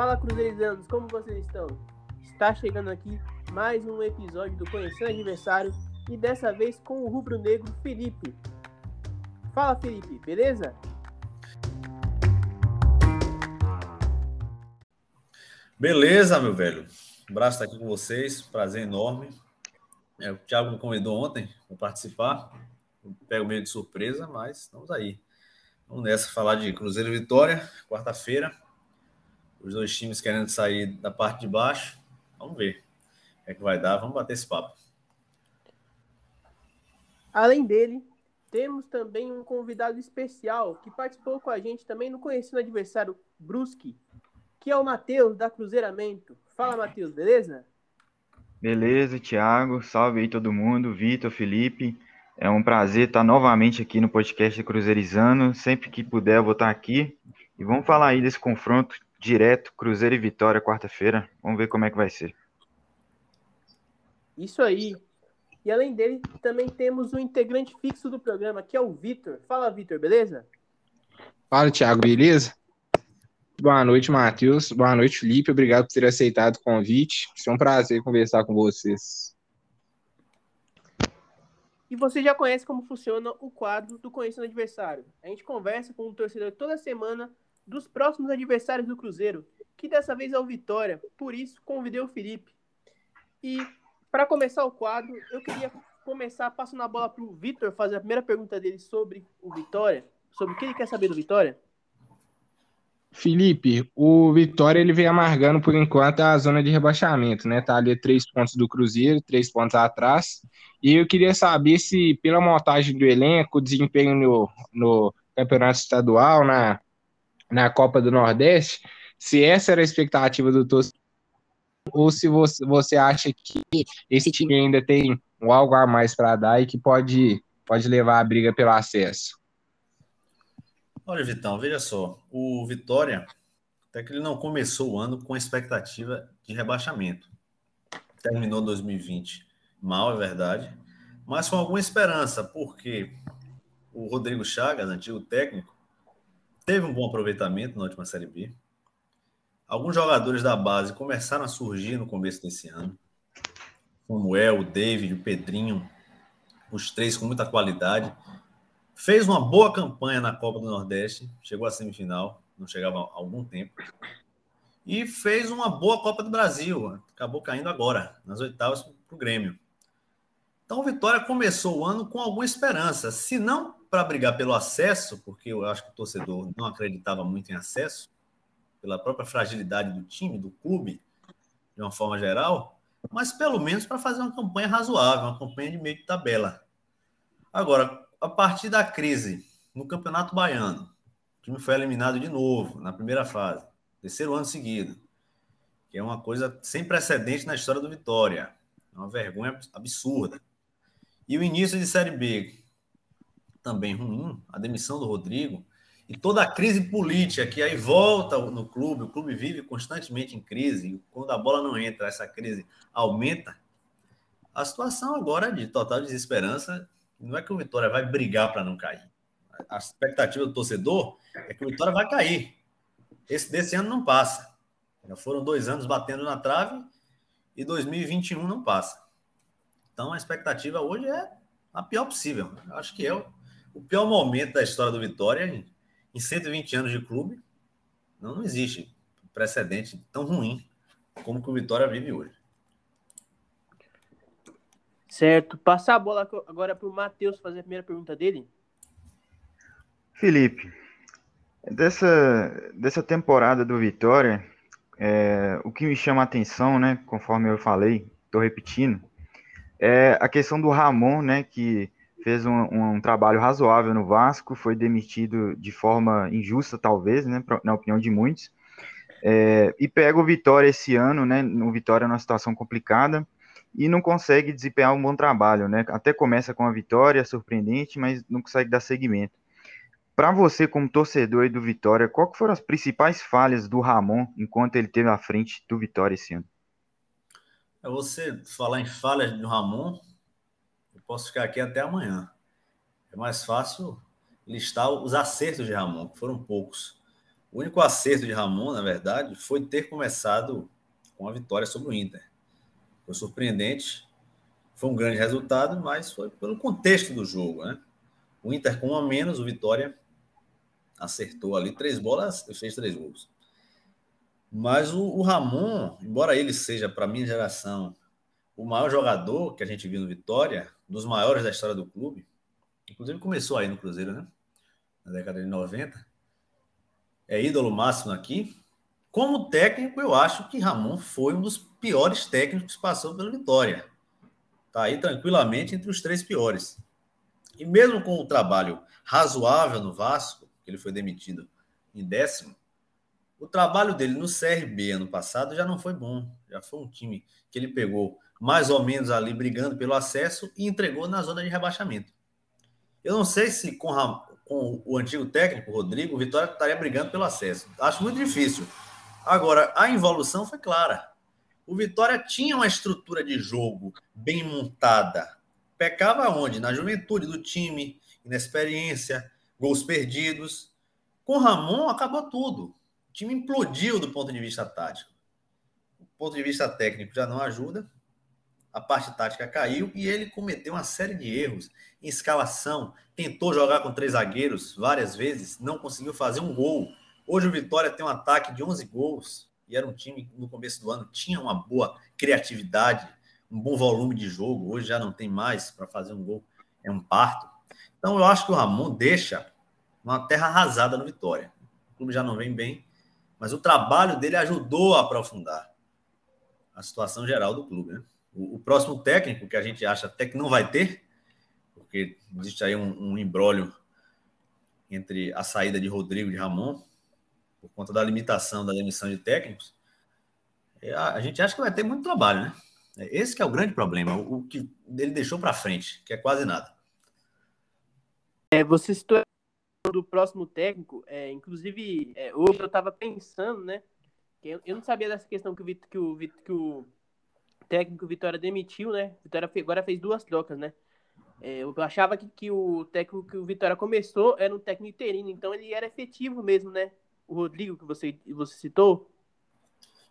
Fala Cruzeirizanos, como vocês estão? Está chegando aqui mais um episódio do Conhecendo Adversário e dessa vez com o rubro-negro Felipe. Fala Felipe, beleza? Beleza, meu velho. Um abraço estar aqui com vocês, prazer enorme. É, o Thiago me convidou ontem para participar. Pego meio de surpresa, mas estamos aí. Vamos nessa falar de Cruzeiro Vitória, quarta-feira os dois times querendo sair da parte de baixo. Vamos ver o que, é que vai dar. Vamos bater esse papo. Além dele, temos também um convidado especial que participou com a gente também no Conhecendo Adversário Brusque, que é o Matheus da Cruzeiramento. Fala, Matheus, beleza? Beleza, Thiago. Salve aí todo mundo. Vitor, Felipe. É um prazer estar novamente aqui no podcast Cruzeirizando. Sempre que puder, eu vou estar aqui. E vamos falar aí desse confronto direto, Cruzeiro e Vitória, quarta-feira. Vamos ver como é que vai ser. Isso aí. E além dele, também temos um integrante fixo do programa, que é o Vitor. Fala, Vitor, beleza? Fala, Thiago, beleza? Boa noite, Matheus. Boa noite, Felipe. Obrigado por ter aceitado o convite. Foi um prazer conversar com vocês. E você já conhece como funciona o quadro do Conhecendo Adversário. A gente conversa com o um torcedor toda semana dos próximos adversários do Cruzeiro, que dessa vez é o Vitória. Por isso, convidei o Felipe. E para começar o quadro, eu queria começar passando a bola para o Vitor fazer a primeira pergunta dele sobre o Vitória, sobre o que ele quer saber do Vitória. Felipe, o Vitória ele vem amargando por enquanto a zona de rebaixamento, né? Tá ali três pontos do Cruzeiro, três pontos atrás. E eu queria saber se, pela montagem do elenco, desempenho no, no campeonato estadual, na, na Copa do Nordeste, se essa era a expectativa do torcedor, ou se você, você acha que esse time ainda tem algo a mais para dar e que pode, pode levar a briga pelo acesso. Olha, Vitão, veja só, o Vitória, até que ele não começou o ano com expectativa de rebaixamento. Terminou 2020 mal, é verdade, mas com alguma esperança, porque o Rodrigo Chagas, antigo técnico, teve um bom aproveitamento na última Série B. Alguns jogadores da base começaram a surgir no começo desse ano. Como El, o David, o Pedrinho, os três com muita qualidade. Fez uma boa campanha na Copa do Nordeste, chegou à semifinal, não chegava há algum tempo. E fez uma boa Copa do Brasil, acabou caindo agora, nas oitavas para o Grêmio. Então, o Vitória começou o ano com alguma esperança, se não para brigar pelo acesso, porque eu acho que o torcedor não acreditava muito em acesso, pela própria fragilidade do time, do clube, de uma forma geral, mas pelo menos para fazer uma campanha razoável, uma campanha de meio de tabela. Agora, a partir da crise no Campeonato Baiano, o time foi eliminado de novo na primeira fase, terceiro ano seguido, que é uma coisa sem precedente na história do Vitória, é uma vergonha absurda. E o início de Série B, também ruim, a demissão do Rodrigo, e toda a crise política que aí volta no clube, o clube vive constantemente em crise, quando a bola não entra, essa crise aumenta. A situação agora é de total desesperança. Não é que o Vitória vai brigar para não cair. A expectativa do torcedor é que o Vitória vai cair. Esse desse ano não passa. Já foram dois anos batendo na trave e 2021 não passa. Então a expectativa hoje é a pior possível. Eu acho que é o pior momento da história do Vitória, em 120 anos de clube, não, não existe precedente tão ruim como que o Vitória vive hoje. Certo. Passar a bola agora para o Matheus fazer a primeira pergunta dele. Felipe, dessa, dessa temporada do Vitória, é, o que me chama a atenção, né, conforme eu falei, estou repetindo, é a questão do Ramon, né, que fez um, um, trabalho razoável no Vasco, foi demitido de forma injusta, talvez, né, na opinião de muitos, é, e pega o Vitória esse ano, né, no Vitória numa situação complicada, e não consegue desempenhar um bom trabalho, né, até começa com a vitória, surpreendente, mas não consegue dar seguimento. Para você, como torcedor do Vitória, qual foram as principais falhas do Ramon enquanto ele teve à frente do Vitória esse ano? É você falar em falhas do Ramon, posso ficar aqui até amanhã. É mais fácil listar os acertos de Ramon, que foram poucos. O único acerto de Ramon, na verdade, foi ter começado com a vitória sobre o Inter. Foi surpreendente, foi um grande resultado, mas foi pelo contexto do jogo, né? O Inter com a menos, o Vitória acertou ali três bolas e fez três gols. Mas o, o Ramon, embora ele seja, para minha geração, o maior jogador que a gente viu no Vitória, dos maiores da história do clube, inclusive começou aí no Cruzeiro, né? Na década de 90. É ídolo máximo aqui. Como técnico, eu acho que Ramon foi um dos piores técnicos que passou pelo Vitória. Tá aí tranquilamente entre os três piores. E mesmo com o trabalho razoável no Vasco, que ele foi demitido em décimo, o trabalho dele no CRB ano passado já não foi bom. Já foi um time que ele pegou mais ou menos ali brigando pelo acesso e entregou na zona de rebaixamento. Eu não sei se com, com o antigo técnico, Rodrigo, o Vitória estaria brigando pelo acesso. Acho muito difícil. Agora, a involução foi clara. O Vitória tinha uma estrutura de jogo bem montada. Pecava onde? Na juventude do time, inexperiência, gols perdidos. Com Ramon acabou tudo. O time implodiu do ponto de vista tático. O ponto de vista técnico já não ajuda. A parte tática caiu e ele cometeu uma série de erros em escalação. Tentou jogar com três zagueiros várias vezes, não conseguiu fazer um gol. Hoje o Vitória tem um ataque de 11 gols e era um time que no começo do ano tinha uma boa criatividade, um bom volume de jogo. Hoje já não tem mais para fazer um gol, é um parto. Então eu acho que o Ramon deixa uma terra arrasada no Vitória. O clube já não vem bem mas o trabalho dele ajudou a aprofundar a situação geral do clube. Né? O, o, próximo técnico, que a gente acha até que não vai ter, porque existe aí um, um entre a saída de Rodrigo e de Ramon, por conta da limitação da demissão de técnicos, é, a, gente acha que vai ter muito trabalho, né? Esse que é o grande problema, o, que ele deixou para frente, que é quase nada. É, você citou do próximo técnico, é, inclusive, é, hoje eu estava pensando, né? Eu, não sabia dessa questão que o, que o, que o técnico Vitória demitiu, né? Vitória agora fez duas trocas, né? É, eu achava que, que o técnico que o Vitória começou era um técnico interino, então ele era efetivo mesmo, né? O Rodrigo que você, você citou.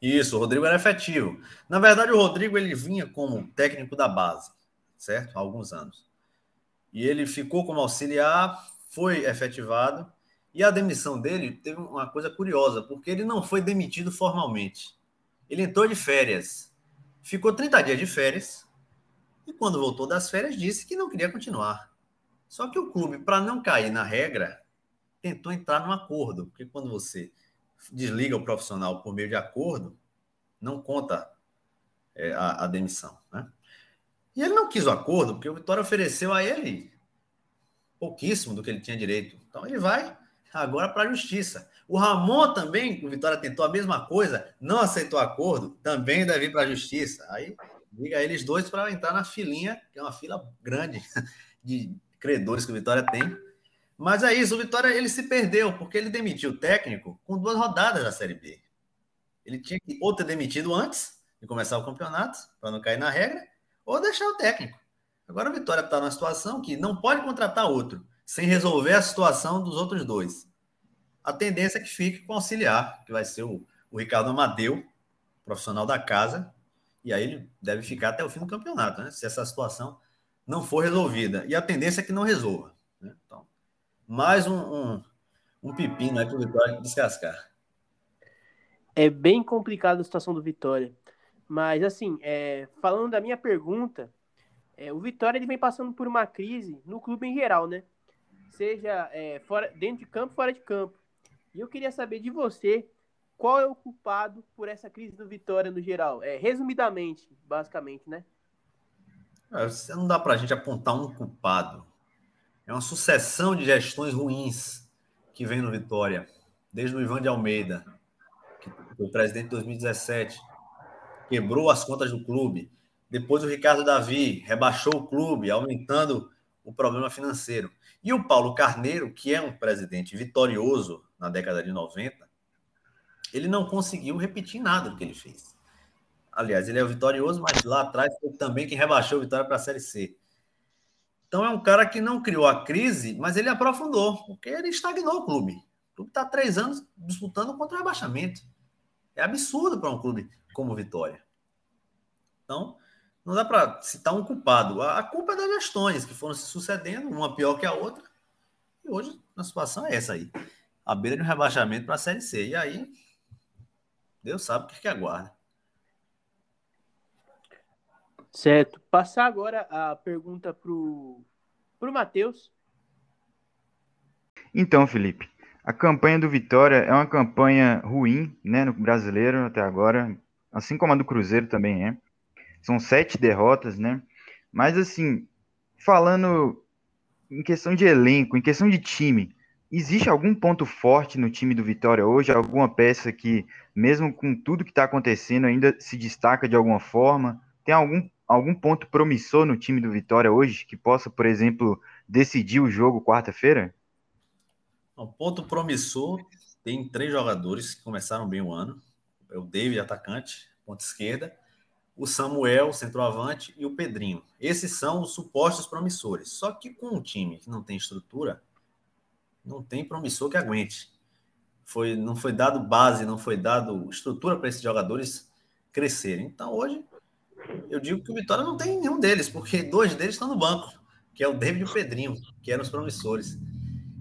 Isso, o Rodrigo era efetivo. Na verdade, o Rodrigo ele vinha como técnico da base, certo? Há alguns anos. E ele ficou como auxiliar, foi efetivado. E a demissão dele teve uma coisa curiosa, porque ele não foi demitido formalmente. Ele entrou de férias, ficou 30 dias de férias, e quando voltou das férias, disse que não queria continuar. Só que o clube, para não cair na regra, tentou entrar num acordo, porque quando você desliga o profissional por meio de acordo, não conta é, a, a, demissão. Né? E ele não quis o acordo, porque o Vitória ofereceu a ele pouquíssimo do que ele tinha direito. Então ele vai agora para a justiça. O Ramon também, o Vitória tentou a mesma coisa, não aceitou acordo, também deve ir para a justiça. Aí liga eles dois para entrar na filinha, que é uma fila grande de credores que o Vitória tem. Mas é isso, o Vitória ele se perdeu, porque ele demitiu o técnico com duas rodadas da Série B. Ele tinha que ou ter demitido antes de começar o campeonato, para não cair na regra, ou deixar o técnico. Agora o Vitória está numa situação que não pode contratar outro sem resolver a situação dos outros dois. A tendência é que fique com o auxiliar, que vai ser o, o Ricardo Amadeu, profissional da casa, e aí ele deve ficar até o fim do campeonato, né? Se essa situação não for resolvida. E a tendência é que não resolva. Né? Então, mais um, um, um pepino aí para o Vitória descascar. É bem complicada a situação do Vitória. Mas, assim, é, falando da minha pergunta, é, o Vitória ele vem passando por uma crise no clube em geral, né? Seja é, fora, dentro de campo, fora de campo. E eu queria saber de você qual é o culpado por essa crise do Vitória no geral. É, resumidamente, basicamente, né? É, não dá para a gente apontar um culpado. É uma sucessão de gestões ruins que vem no Vitória, desde o Ivan de Almeida, que foi presidente em 2017, quebrou as contas do clube, depois o Ricardo Davi rebaixou o clube, aumentando o problema financeiro. E o Paulo Carneiro, que é um presidente vitorioso na década de 90, ele não conseguiu repetir nada do que ele fez. Aliás, ele é vitorioso, mas lá atrás foi também quem rebaixou o Vitória para a Série C. Então é um cara que não criou a crise, mas ele aprofundou, porque ele estagnou o clube. O clube está três anos disputando contra o rebaixamento. É absurdo para um clube como Vitória. Então, não dá para citar um culpado. A, culpa é das gestões que foram se sucedendo, uma pior que a outra. E hoje a situação é essa aí. A beira de um rebaixamento para a Série C. E aí, Deus sabe o que, que aguarda. Certo. Passar agora a pergunta para o Matheus. Então, Felipe, a campanha do Vitória é uma campanha ruim, né, no brasileiro até agora, assim como a do Cruzeiro também é. São sete derrotas, né? Mas assim, falando em questão de elenco, em questão de time, existe algum ponto forte no time do Vitória hoje? Alguma peça que, mesmo com tudo que está acontecendo, ainda se destaca de alguma forma? Tem algum, algum ponto promissor no time do Vitória hoje que possa, por exemplo, decidir o jogo quarta-feira? Um ponto promissor, tem três jogadores que começaram bem o ano. É o David, atacante, ponta esquerda, o Samuel, centroavante, e o Pedrinho. Esses são os supostos promissores. Só que com um time que não tem estrutura, não tem promissor que aguente. Foi, não foi dado base, não foi dado estrutura para esses jogadores crescerem. Então hoje eu digo que o Vitória não tem nenhum deles, porque dois deles estão no banco, que é o David e o Pedrinho, que eram os promissores.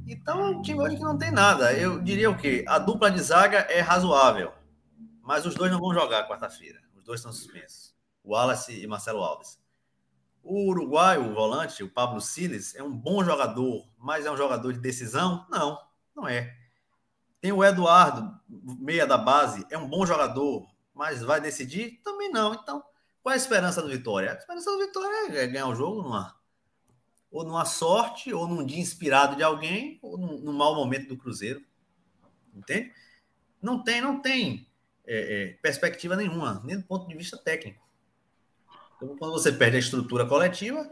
Então, é um time hoje que não tem nada. Eu diria o quê? A dupla de zaga é razoável, mas os dois não vão jogar quarta-feira. Os dois estão suspensos. O Wallace e Marcelo Alves. O Uruguai, o volante, o Pablo Siles, é um bom jogador, mas é um jogador de decisão? Não, não é. Tem o Eduardo, meia da base, é um bom jogador, mas vai decidir? Também não. Então, qual é a esperança do Vitória? A esperança do Vitória é ganhar o jogo numa ou numa sorte, ou num dia inspirado de alguém, ou num, num mau momento do Cruzeiro. Entende? Não tem, não tem é, é, perspectiva nenhuma, nem do ponto de vista técnico. Então, quando você perde a estrutura coletiva,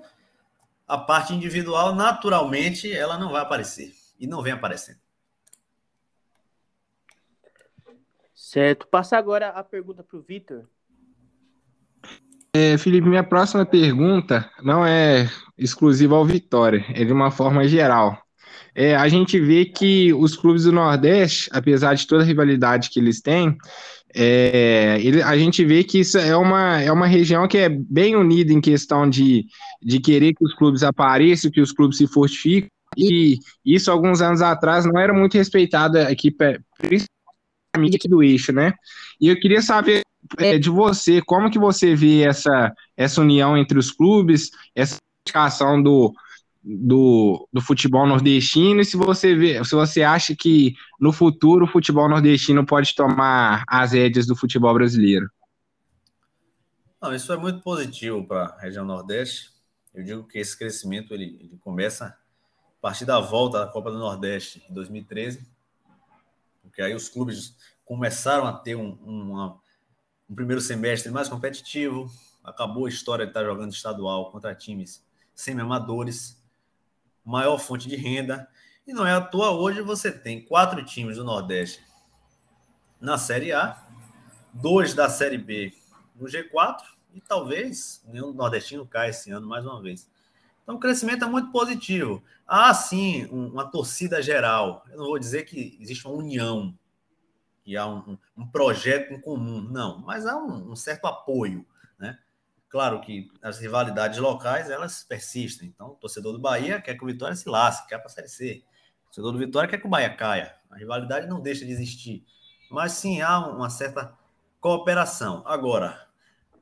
a parte individual, naturalmente, ela não vai aparecer. E não vem aparecendo. Certo. Passa agora a pergunta para o Vitor. É, Felipe, minha próxima pergunta não é exclusiva ao Vitória, é de uma forma geral. É, a gente vê que os clubes do Nordeste, apesar de toda a rivalidade que eles têm, é, ele, a gente vê que isso é uma, é uma região que é bem unida em questão de, de querer que os clubes apareçam, que os clubes se fortifiquem, e isso alguns anos atrás não era muito respeitado aqui, principalmente aqui do eixo, né? E eu queria saber é, de você, como que você vê essa, essa união entre os clubes, essa dedicação do, do, do futebol nordestino, e se você vê, se você acha que no futuro o futebol nordestino pode tomar as rédeas do futebol brasileiro. Não, isso é muito positivo para a região Nordeste. Eu digo que esse crescimento ele, ele começa a partir da volta da Copa do Nordeste em 2013, porque aí os clubes começaram a ter um, uma, um primeiro semestre mais competitivo, acabou a história de estar jogando estadual contra times semi-amadores, maior fonte de renda, e não é à toa hoje você tem quatro times do Nordeste na Série A, dois da Série B no G4, e talvez nenhum nordestino caia esse ano mais uma vez. Então o crescimento é muito positivo. Há sim uma torcida geral. Eu não vou dizer que existe uma união que há um, um, projeto em comum, não, mas há um, um, certo apoio? Claro que as rivalidades locais, elas persistem, então o torcedor do Bahia quer que o Vitória se lasque, quer para a Série C, o torcedor do Vitória quer que o Bahia caia, a rivalidade não deixa de existir, mas sim há uma certa cooperação. Agora,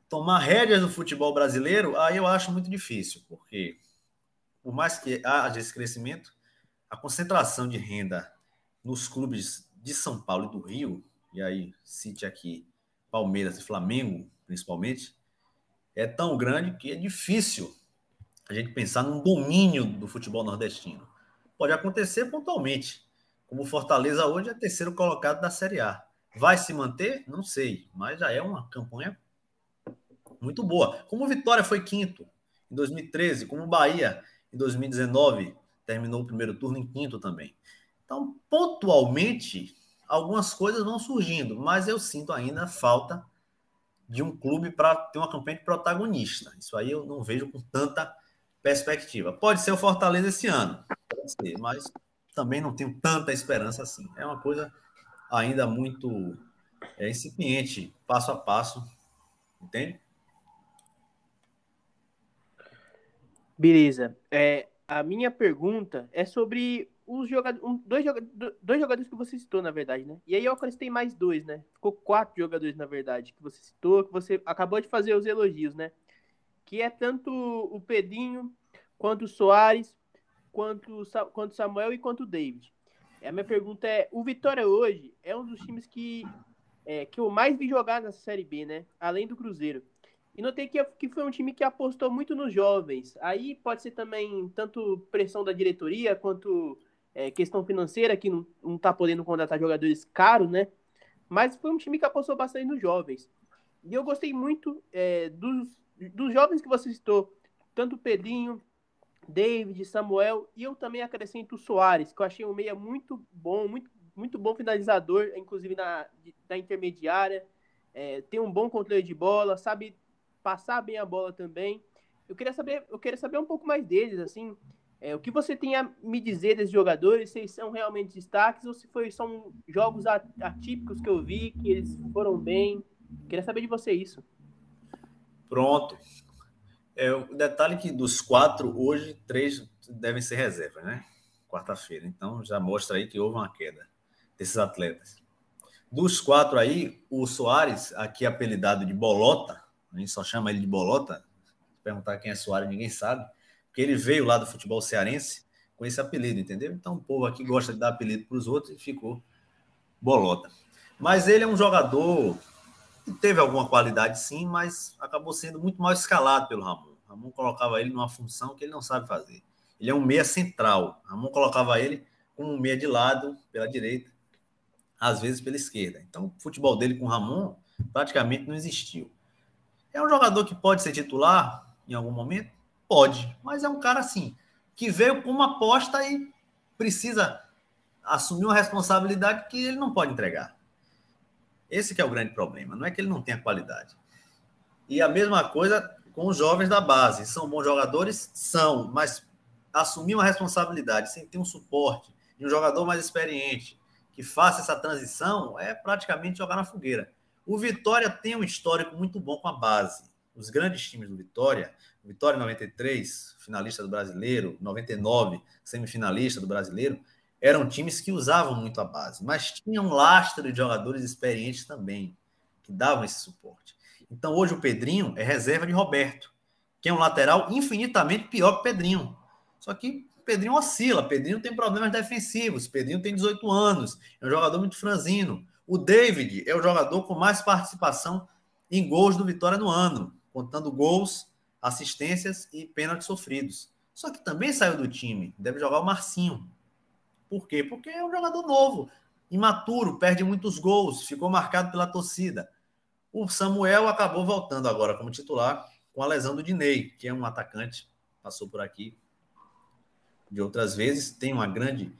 tomar rédeas do futebol brasileiro, aí eu acho muito difícil, porque por mais que haja esse crescimento, a concentração de renda nos clubes de São Paulo e do Rio, e aí cite aqui Palmeiras e Flamengo, principalmente, é tão grande que é difícil a gente pensar num domínio do futebol nordestino. Pode acontecer pontualmente, como Fortaleza hoje é terceiro colocado da Série A. Vai se manter? Não sei, mas já é uma campanha muito boa. Como Vitória foi quinto em 2013, como Bahia em 2019 terminou o primeiro turno em quinto também. Então, pontualmente, algumas coisas vão surgindo, mas eu sinto ainda falta de um clube para ter uma campanha de protagonista. Isso aí eu não vejo com tanta perspectiva. Pode ser o Fortaleza esse ano, pode ser, mas também não tenho tanta esperança assim. É uma coisa ainda muito é, incipiente, passo a passo, entende? Beleza. É, a minha pergunta é sobre os jogadores, um, dois, dois jogadores que você citou, na verdade, né? E aí eu acrescentei mais dois, né? Ficou quatro jogadores, na verdade, que você citou, que você acabou de fazer os elogios, né? Que é tanto o Pedrinho, quanto o Soares, quanto, o Samuel e quanto o David. A minha pergunta é: o Vitória hoje é um dos times que, é, que eu mais vi jogar nessa Série B, né? Além do Cruzeiro. E notei que, que foi um time que apostou muito nos jovens. Aí pode ser também tanto pressão da diretoria quanto é, questão financeira, que não, não tá podendo contratar jogadores caros, né? Mas foi um time que apostou bastante nos jovens. E eu gostei muito é, dos, dos jovens que você citou, tanto Pedrinho, David, Samuel, e eu também acrescento o Soares, que eu achei um meia muito bom, muito, muito bom finalizador, inclusive na, da intermediária, é, tem um bom controle de bola, sabe passar bem a bola também. Eu queria saber, eu queria saber um pouco mais deles, assim, é, o que você tem a me dizer desses jogadores, se eles são realmente destaques ou se foi, são jogos atípicos que eu vi, que eles foram bem. Queria saber de você isso. Pronto. É, o detalhe é que dos quatro, hoje, três devem ser reservas, né? Quarta-feira. Então já mostra aí que houve uma queda desses atletas. Dos quatro aí, o Soares, aqui apelidado de Bolota, a gente só chama ele de Bolota. Perguntar quem é Soares, ninguém sabe. Porque ele veio lá do futebol cearense com esse apelido, entendeu? Então o povo aqui gosta de dar apelido para os outros e ficou Bolota. Mas ele é um jogador que teve alguma qualidade sim, mas acabou sendo muito mal escalado pelo Ramon. Ramon colocava ele numa função que ele não sabe fazer. Ele é um meia central. Ramon colocava ele como um meia de lado, pela direita, às vezes pela esquerda. Então, o futebol dele com o Ramon praticamente não existiu. É um jogador que pode ser titular em algum momento? Pode, mas é um cara assim, que veio com uma aposta e precisa assumir uma responsabilidade que ele não pode entregar. Esse é o grande problema, não é que ele não tenha qualidade. E a mesma coisa com os jovens da base. São bons jogadores? São, mas assumir uma responsabilidade sem ter um suporte de um jogador mais experiente que faça essa transição é praticamente jogar na fogueira. O Vitória tem um histórico muito bom com a base. Os grandes times do Vitória, o Vitória 93, finalista do Brasileiro, 99, semifinalista do Brasileiro, eram times que usavam muito a base, mas tinham um lastro de jogadores experientes também, que davam esse suporte. Então hoje o Pedrinho é reserva de Roberto, que é um lateral infinitamente pior que o Pedrinho. Só que o Pedrinho oscila, Pedrinho tem problemas defensivos, Pedrinho tem 18 anos, é um jogador muito franzino. O David é o jogador com mais participação em gols do Vitória no ano, contando gols, assistências e pênaltis sofridos. Só que também saiu do time, deve jogar o Marcinho. Por quê? Porque é um jogador novo, imaturo, perde muitos gols, ficou marcado pela torcida. O Samuel acabou voltando agora como titular com a lesão do Dinei, que é um atacante, passou por aqui de outras vezes, tem uma grande,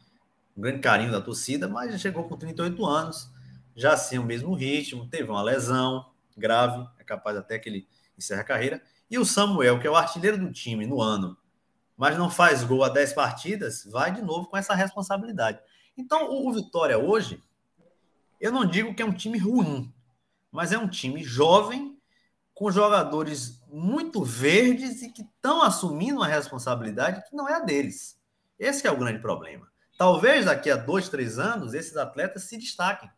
um grande carinho da torcida, mas já chegou com 38 anos, já sem o mesmo ritmo, teve uma lesão grave, é capaz até que ele encerre a carreira. E o Samuel, que é o artilheiro do time no ano, mas não faz gol a 10 partidas, vai de novo com essa responsabilidade. Então, o Vitória hoje, eu não digo que é um time ruim, mas é um time jovem, com jogadores muito verdes e que estão assumindo uma responsabilidade que não é a deles. Esse é o grande problema. Talvez daqui a dois, três anos, esses atletas se destaquem.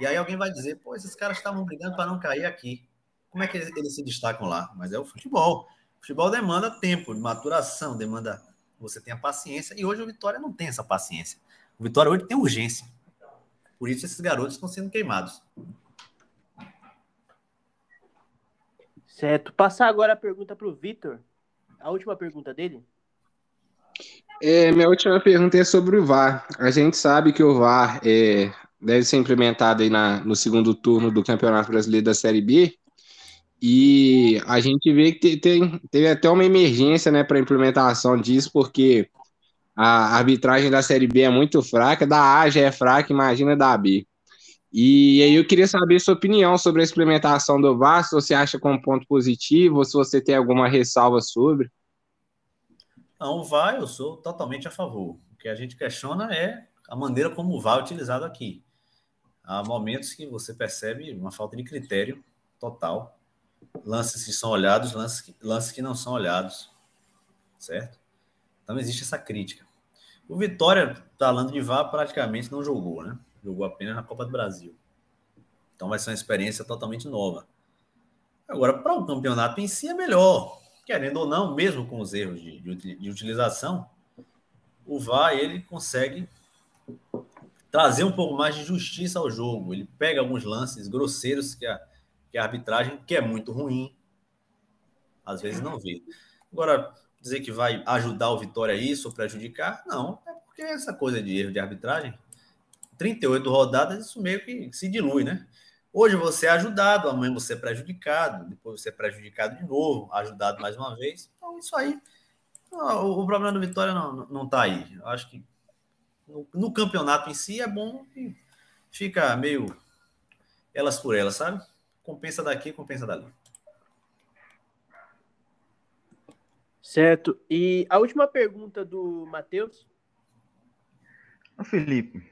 E aí alguém vai dizer, pô, esses caras estavam brigando para não cair aqui. Como é que eles, eles se destacam lá? Mas é o futebol. O futebol demanda tempo, maturação, demanda você tenha paciência. E hoje o Vitória não tem essa paciência. O Vitória hoje tem urgência. Por isso esses garotos estão sendo queimados. Certo. Passar agora a pergunta para o Vitor. A última pergunta dele. É, minha última pergunta é sobre o VAR. A gente sabe que o VAR é, deve ser implementado aí na, no segundo turno do Campeonato Brasileiro da Série B. E a gente vê que tem, teve até uma emergência né, para implementação disso, porque a arbitragem da Série B é muito fraca, da A já é fraca, imagina da B. E aí eu queria saber sua opinião sobre a implementação do VAR, se você acha como ponto positivo, ou se você tem alguma ressalva sobre. Não, o VAR eu sou totalmente a favor. que a gente questiona é a maneira como o VAR é utilizado aqui. Há momentos que você percebe uma falta de critério total. Lances que são olhados, lances que, lances que não são olhados. Certo? Então existe essa crítica. O Vitória, falando de VAR, praticamente não jogou, né? Jogou apenas na Copa do Brasil. Então vai ser uma experiência totalmente nova. Agora, para o campeonato em si é melhor. Querendo ou não, mesmo com os erros de, de, de utilização, o VAR ele consegue trazer um pouco mais de justiça ao jogo. Ele pega alguns lances grosseiros que a, que a arbitragem, que é muito ruim, às vezes não vê. Agora, dizer que vai ajudar o Vitória isso ou prejudicar, não. É porque essa coisa de erro de arbitragem, 38 rodadas, isso meio que se dilui, né? Hoje você é ajudado, amanhã você é prejudicado, depois você é prejudicado de novo, ajudado mais uma vez. Então, isso aí, o, problema do Vitória não, não tá aí. Eu acho que no, no, campeonato em si é bom e fica meio elas por elas, sabe? Compensa daqui, compensa dali. Certo. E a última pergunta do Matheus. Felipe,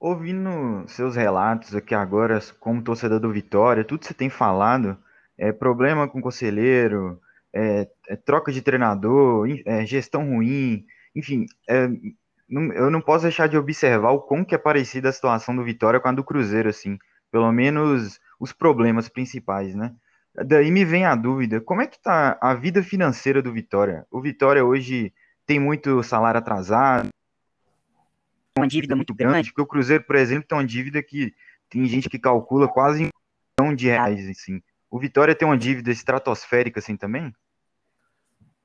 ouvindo seus relatos aqui agora, como torcedor do Vitória, tudo que você tem falado, é problema com conselheiro, é, é troca de treinador, é, gestão ruim, enfim, é, não, eu não posso deixar de observar o quão que é parecida a situação do Vitória com a do Cruzeiro, assim, pelo menos os problemas principais, né? Daí me vem a dúvida, como é que tá a vida financeira do Vitória? O Vitória hoje tem muito salário atrasado, uma dívida muito grande, porque o Cruzeiro, por exemplo, tem uma dívida que tem gente que calcula quase um milhão de reais, assim. O Vitória tem uma dívida estratosférica assim também?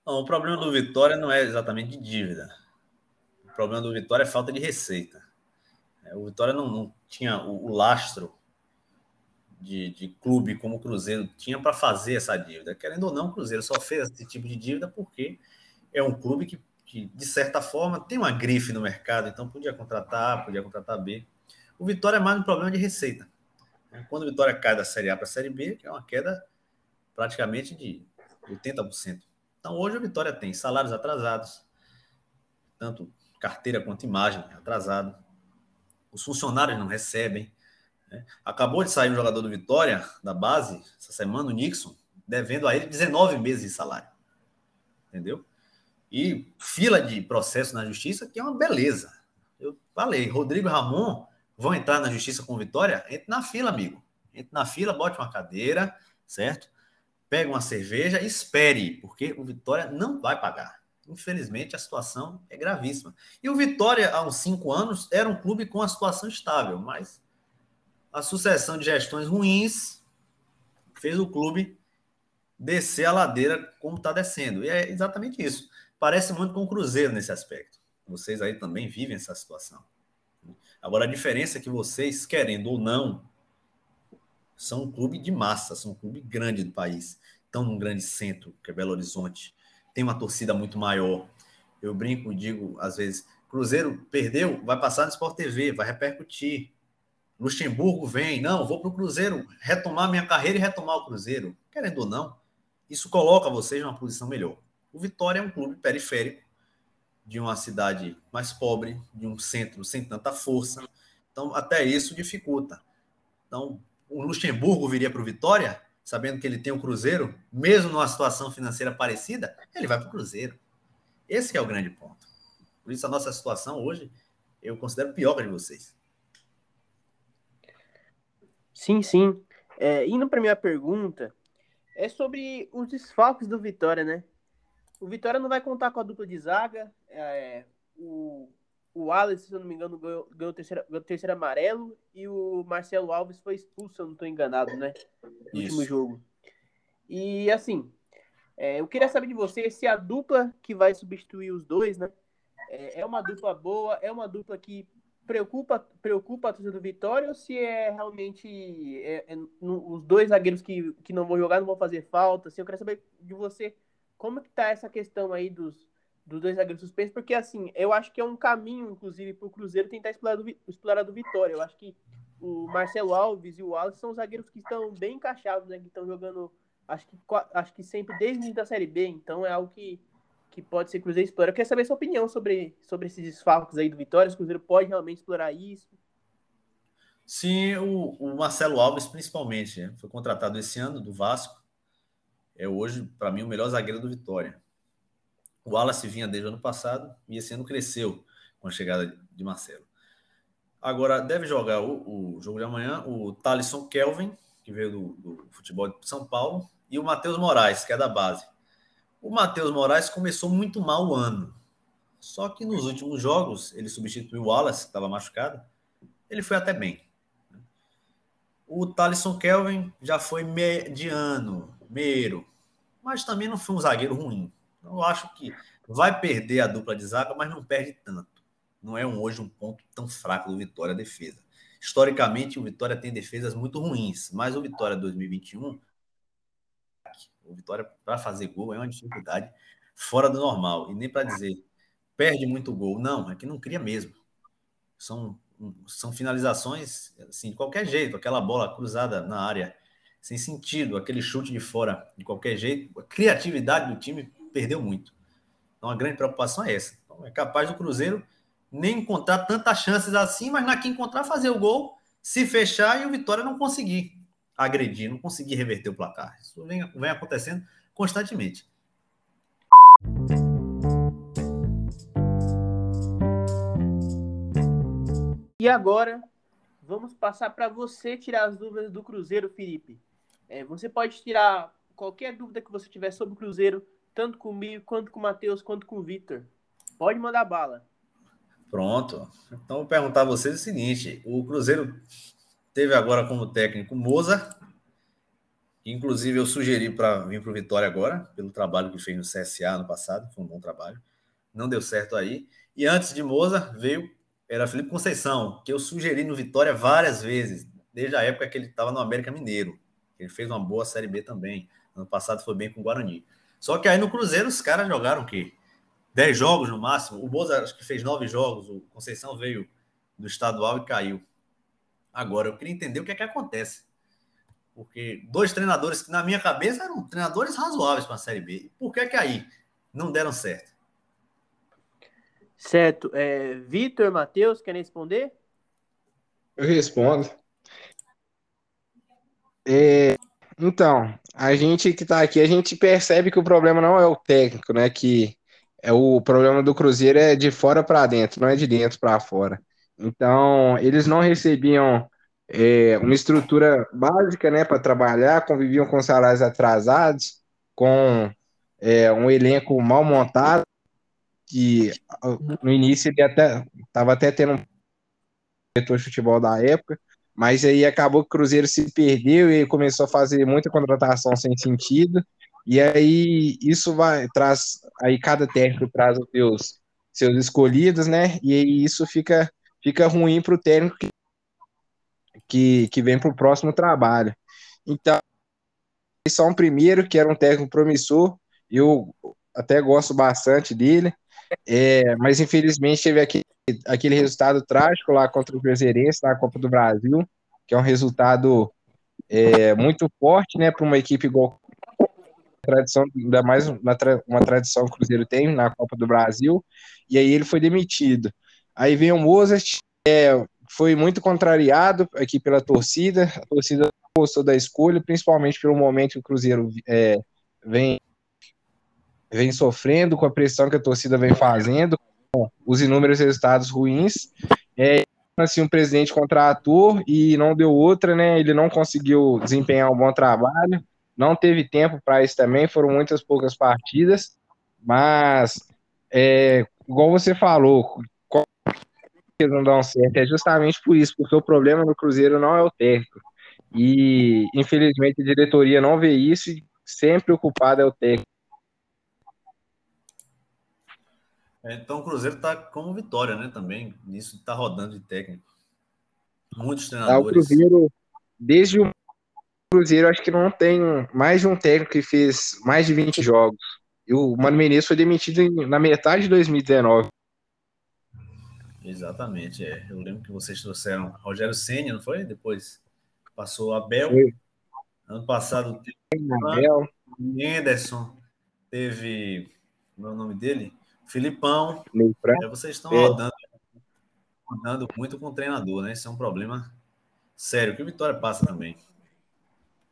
Não, o problema do Vitória não é exatamente de dívida. O problema do Vitória é falta de receita. É, o Vitória não, não tinha o, o lastro de, de, clube como o Cruzeiro tinha para fazer essa dívida. Querendo ou não, o Cruzeiro só fez esse tipo de dívida porque é um clube que que, de certa forma, tem uma grife no mercado, então podia contratar A, podia contratar B. O Vitória é mais um problema de receita. Quando o Vitória cai da Série A para a Série B, é uma queda praticamente de 80%. Então, hoje o Vitória tem salários atrasados, tanto carteira quanto imagem atrasado. Os funcionários não recebem. Né? Acabou de sair um jogador do Vitória, da base, essa semana, o Nixon, devendo a ele 19 meses de salário. Entendeu? e fila de processo na justiça, que é uma beleza. Eu falei, Rodrigo Ramon vão entrar na justiça com vitória? Entre na fila, amigo. Entre na fila, bote uma cadeira, certo? Pega uma cerveja e espere, porque o Vitória não vai pagar. Infelizmente, a situação é gravíssima. E o Vitória, há uns cinco anos, era um clube com a situação estável, mas a sucessão de gestões ruins fez o clube descer a ladeira como está descendo. E é exatamente isso parece muito com o Cruzeiro nesse aspecto. Vocês aí também vivem essa situação. Agora, a diferença é que vocês, querendo ou não, são um clube de massa, são um clube grande do país. Estão num grande centro, que é Belo Horizonte. Tem uma torcida muito maior. Eu brinco, digo, às vezes, Cruzeiro perdeu, vai passar no Sport TV, vai repercutir. Luxemburgo vem, não, vou para o Cruzeiro retomar minha carreira e retomar o Cruzeiro. Querendo ou não, isso coloca vocês numa posição melhor. O Vitória é um clube periférico de uma cidade mais pobre, de um centro sem tanta força. Então, até isso dificulta. Então, o Luxemburgo viria para o Vitória, sabendo que ele tem o um Cruzeiro, mesmo numa situação financeira parecida, ele vai para o Cruzeiro. Esse é o grande ponto. Por isso, a nossa situação hoje, eu considero pior que a de vocês. Sim, sim. É, indo para minha pergunta, é sobre os desfalques do Vitória, né? O Vitória não vai contar com a dupla de zaga. É, o, o Alex, se eu não me engano, ganhou, ganhou, terceiro, ganhou terceiro amarelo e o Marcelo Alves foi expulso, se eu não estou enganado, né? No Isso. último jogo. E assim, é, eu queria saber de você se a dupla que vai substituir os dois, né? É, é uma dupla boa, é uma dupla que preocupa, preocupa a torcida do Vitória ou se é realmente é, é, no, os dois zagueiros que, que não vão jogar não vão fazer falta? Assim, eu queria saber de você como que tá essa questão aí dos, dos dois zagueiros suspensos? Porque, assim, eu acho que é um caminho, inclusive, para o Cruzeiro tentar explorar do, explorar do Vitória. Eu acho que o Marcelo Alves e o Wallace são zagueiros que estão bem encaixados, né? Que estão jogando, acho que, acho que sempre desde o da Série B. Então, é algo que que pode ser Cruzeiro explora. Eu quero saber sua opinião sobre, sobre esses desfalques aí do Vitória. Se o Cruzeiro pode realmente explorar isso. Sim, o, o Marcelo Alves, principalmente, né? foi contratado esse ano do Vasco. É hoje, para mim, o melhor zagueiro do Vitória. O Wallace vinha desde o ano passado e esse ano cresceu com a chegada de Marcelo. Agora, deve jogar o, o jogo de amanhã o Thalisson Kelvin, que veio do, do futebol de São Paulo, e o Matheus Moraes, que é da base. O Matheus Moraes começou muito mal o ano. Só que nos últimos jogos, ele substituiu o Wallace, que estava machucado. Ele foi até bem. O Thalisson Kelvin já foi mediano, meiro, mas também não foi um zagueiro ruim. Eu acho que vai perder a dupla de zaga, mas não perde tanto. Não é um, hoje um ponto tão fraco do Vitória defesa. Historicamente, o Vitória tem defesas muito ruins, mas o Vitória 2021 o Vitória, para fazer gol, é uma dificuldade fora do normal. E nem para dizer, perde muito gol. Não, é que não cria mesmo. São, são finalizações assim, de qualquer jeito, aquela bola cruzada na área sem sentido, aquele chute de fora de qualquer jeito. A criatividade do time perdeu muito. Então a grande preocupação é essa. Então, é capaz do Cruzeiro nem encontrar tantas chances assim, mas na que encontrar fazer o gol, se fechar e o Vitória não conseguir agredir, não conseguir reverter o placar. Isso vem, vem acontecendo constantemente. E agora, vamos passar para você tirar as dúvidas do Cruzeiro, Felipe. É, você pode tirar qualquer dúvida que você tiver sobre o Cruzeiro, tanto comigo, quanto com o Matheus, quanto com o Victor. Pode mandar bala. Pronto. Então, vou perguntar a vocês o seguinte: o Cruzeiro Teve agora como técnico Moza, que inclusive eu sugeri para vir para o Vitória agora, pelo trabalho que fez no CSA no passado, foi um bom trabalho. Não deu certo aí. E antes de Moza veio, era Felipe Conceição, que eu sugeri no Vitória várias vezes, desde a época que ele estava no América Mineiro. Ele fez uma boa Série B também. Ano passado foi bem com o Guarani. Só que aí no Cruzeiro os caras jogaram o quê? Dez jogos no máximo. O Moza acho que fez nove jogos. O Conceição veio do estadual e caiu. Agora, eu queria entender o que é que acontece. Porque dois treinadores que, na minha cabeça, eram treinadores razoáveis para a Série B. Por que, que aí não deram certo? Certo. É, Vitor, Matheus, querem responder? Eu respondo. É, então, a gente que está aqui, a gente percebe que o problema não é o técnico, né? Que é o problema do Cruzeiro é de fora para dentro, não é de dentro para fora. Então, eles não recebiam é, uma estrutura básica né, para trabalhar, conviviam com salários atrasados, com é, um elenco mal montado, que no início ele até estava até tendo um diretor de futebol da época, mas aí acabou que o Cruzeiro se perdeu e começou a fazer muita contratação sem sentido, e aí isso vai traz aí cada técnico traz os seus, seus escolhidos, né? E aí isso fica fica ruim para o técnico que, que, que vem para o próximo trabalho. Então, só um primeiro, que era um técnico promissor, eu até gosto bastante dele, é, mas infelizmente teve aquele, aquele resultado trágico lá contra o Cruzeirense na Copa do Brasil, que é um resultado é, muito forte, né, para uma equipe igual tradição, ainda mais uma, uma tradição que o Cruzeiro tem na Copa do Brasil, e aí ele foi demitido. Aí vem o Mozart, é, foi muito contrariado aqui pela torcida, a torcida gostou da escolha, principalmente pelo momento que o Cruzeiro é, vem, vem sofrendo, com a pressão que a torcida vem fazendo, com os inúmeros resultados ruins. É, assim, um presidente contratou e não deu outra, né? Ele não conseguiu desempenhar um bom trabalho, não teve tempo para isso também, foram muitas poucas partidas, mas é, igual você falou, não dão certo é justamente por isso, porque o problema do Cruzeiro não é o técnico. E, infelizmente, a diretoria não vê isso e sempre ocupado é o técnico. É, então o Cruzeiro está como vitória, né? Também. Nisso está rodando de técnico. Muitos treinadores. o Cruzeiro, desde o Cruzeiro, acho que não tem mais de um técnico que fez mais de 20 jogos. E o Mano Menezes foi demitido na metade de 2019. Exatamente, é. Eu lembro que vocês trouxeram Rogério Senna, não foi? Depois passou Abel. Foi. Ano passado teve Abel. Anderson, teve como é o nome dele? Filipão. É, vocês estão É. rodando, rodando muito com o treinador, né? Isso é um problema sério que o Vitória passa também.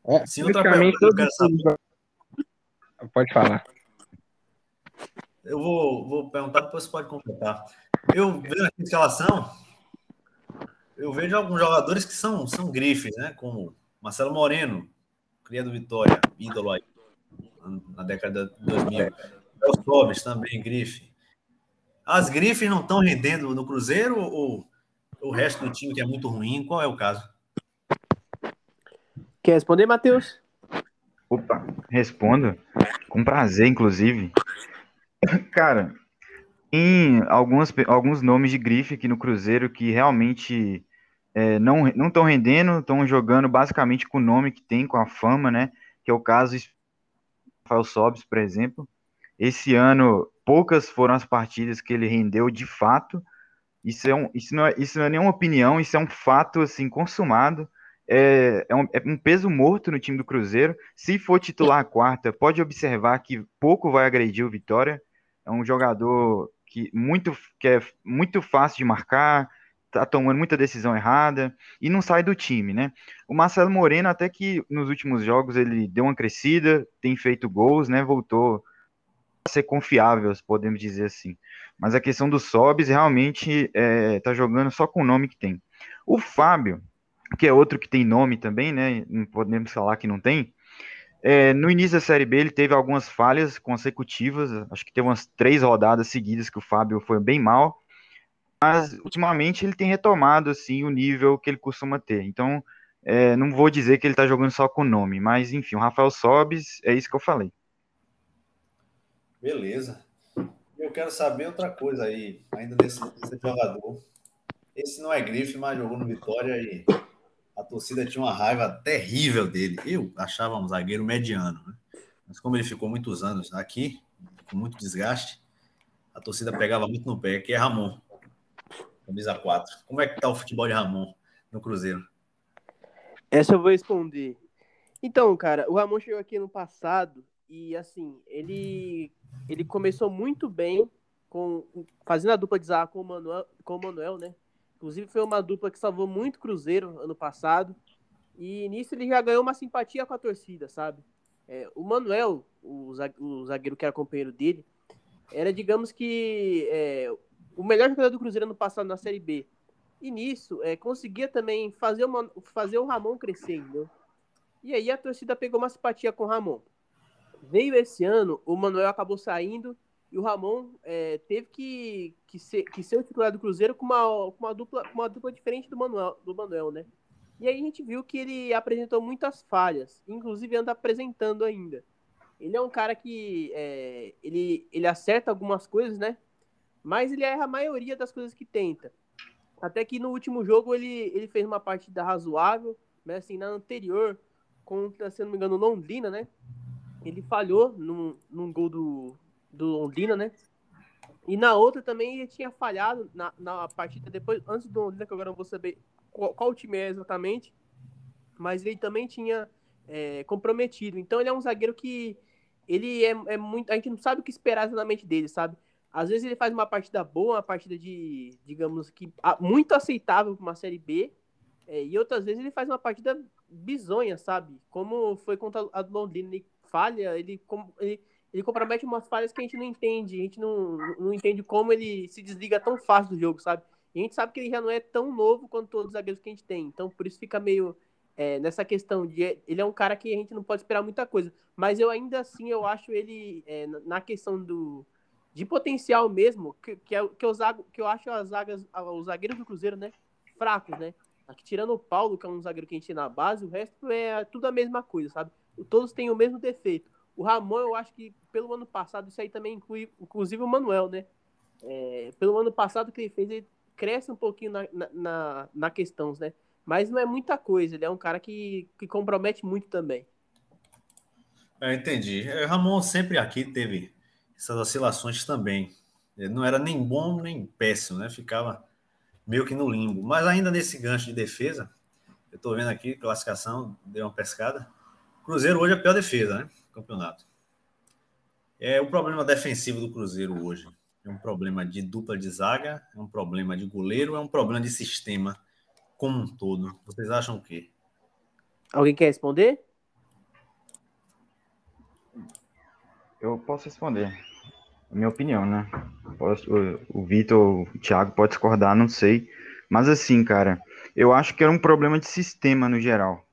É, Sim, outra pergunta eu quero os- Pode falar. Eu vou, vou perguntar, depois você pode completar. Eu vejo aqui a escalação, eu vejo alguns jogadores que são, são grifes, né? Como Marcelo Moreno, cria do Vitória, ídolo aí, na década de 2000. Os Sobres também, grife. As grifes não estão rendendo no Cruzeiro ou o resto do time que é muito ruim? Qual é o caso? Quer responder, Matheus? Opa, respondo. Com prazer, inclusive. Cara, tem algumas, alguns nomes de grife aqui no Cruzeiro que realmente é, não estão rendendo, estão jogando basicamente com o nome que tem, com a fama, né? Que é o caso Rafael Sobis, por exemplo. Esse ano, poucas foram as partidas que ele rendeu de fato. Isso, é um, isso, não, é, isso não é nenhuma opinião, isso é um fato assim consumado. É, é, um, é um peso morto no time do Cruzeiro. Se for titular a quarta, pode observar que pouco vai agredir o Vitória. É um jogador que, muito, que é muito fácil de marcar, tá tomando muita decisão errada e não sai do time, né? O Marcelo Moreno, até que nos últimos jogos ele deu uma crescida, tem feito gols, né? Voltou a ser confiável, podemos dizer assim. Mas a questão do Sobis realmente é, tá jogando só com o nome que tem. O Fábio, que é outro que tem nome também, né? Não podemos falar que não tem. É, no início da Série B, ele teve algumas falhas consecutivas. Acho que teve umas três rodadas seguidas que o Fábio foi bem mal. Mas ultimamente ele tem retomado assim o nível que ele costuma ter. Então, é, não vou dizer que ele está jogando só com nome, mas enfim, o Rafael Sobis é isso que eu falei. Beleza. Eu quero saber outra coisa aí, ainda desse jogador. Esse não é grife, mas jogou no Vitória e a torcida tinha uma raiva terrível dele. Eu achava um zagueiro mediano, né? Mas como ele ficou muitos anos aqui, com muito desgaste, a torcida pegava muito no pé, que é Ramon. Camisa 4. Como é que tá o futebol de Ramon no Cruzeiro? Essa eu vou responder. Então, cara, o Ramon chegou aqui no passado e, assim, ele, ele começou muito bem com fazendo a dupla de zaga com o Manuel, com o Manuel, né? Inclusive foi uma dupla que salvou muito Cruzeiro ano passado. E nisso ele já ganhou uma simpatia com a torcida, sabe? É, o Manuel, o zagueiro que era companheiro dele, era, digamos que, é, o melhor jogador do Cruzeiro ano passado na Série B. E nisso, é, conseguia também fazer, uma, fazer o Ramon crescer, entendeu? E aí a torcida pegou uma simpatia com o Ramon. Veio esse ano, o Manuel acabou saindo e o Ramon é, teve que, que, ser, que ser o titular do Cruzeiro com uma, com uma, dupla, com uma dupla diferente do Manuel, do Manuel, né? E aí a gente viu que ele apresentou muitas falhas, inclusive anda apresentando ainda. Ele é um cara que é, ele, ele acerta algumas coisas, né? Mas ele erra a maioria das coisas que tenta. Até que no último jogo ele, ele fez uma partida razoável, mas assim, na anterior, contra, se não me engano, Londrina, né? Ele falhou num, num gol do, do Londrina, né? E na outra também ele tinha falhado na, na partida depois, antes do Londrina, que agora não vou saber qual, qual time é exatamente, mas ele também tinha é, comprometido. Então ele é um zagueiro que ele é, é muito. A gente não sabe o que esperar exatamente dele, sabe? Às vezes ele faz uma partida boa, uma partida de, digamos que, muito aceitável para uma Série B, é, e outras vezes ele faz uma partida bizonha, sabe? Como foi contra a Londrina, ele falha, ele, ele, ele compromete umas falhas que a gente não entende, a gente não, não entende como ele se desliga tão fácil do jogo, sabe? E a gente sabe que ele já não é tão novo quanto todos os zagueiros que a gente tem, então por isso fica meio é, nessa questão de ele é um cara que a gente não pode esperar muita coisa, mas eu ainda assim eu acho ele é, na questão do de potencial mesmo, que, que, é, que, eu, que eu acho as zagas, os zagueiros do Cruzeiro, né, fracos, né? Aqui, tirando o Paulo, que é um zagueiro que a gente tem na base, o resto é tudo a mesma coisa, sabe? Todos têm o mesmo defeito. O Ramon, eu acho que pelo ano passado, isso aí também inclui, inclusive o Manuel, né? É, pelo ano passado que ele fez, ele cresce um pouquinho na, na, na questão, né? Mas não é muita coisa, ele é um cara que, que compromete muito também. Eu entendi. O Ramon sempre aqui teve essas oscilações também. Ele não era nem bom nem péssimo, né? Ficava meio que no limbo. Mas ainda nesse gancho de defesa, eu estou vendo aqui, classificação, deu uma pescada. Cruzeiro hoje é a pior defesa, né? Campeonato. É o problema defensivo do Cruzeiro hoje. É um problema de dupla de zaga, é um problema de goleiro, é um problema de sistema como um todo. Vocês acham o quê? Alguém quer responder? Eu posso responder. Minha opinião, né? Posso, o, o Vitor, o Thiago pode discordar, não sei. Mas assim, cara, eu acho que era um problema de sistema no geral.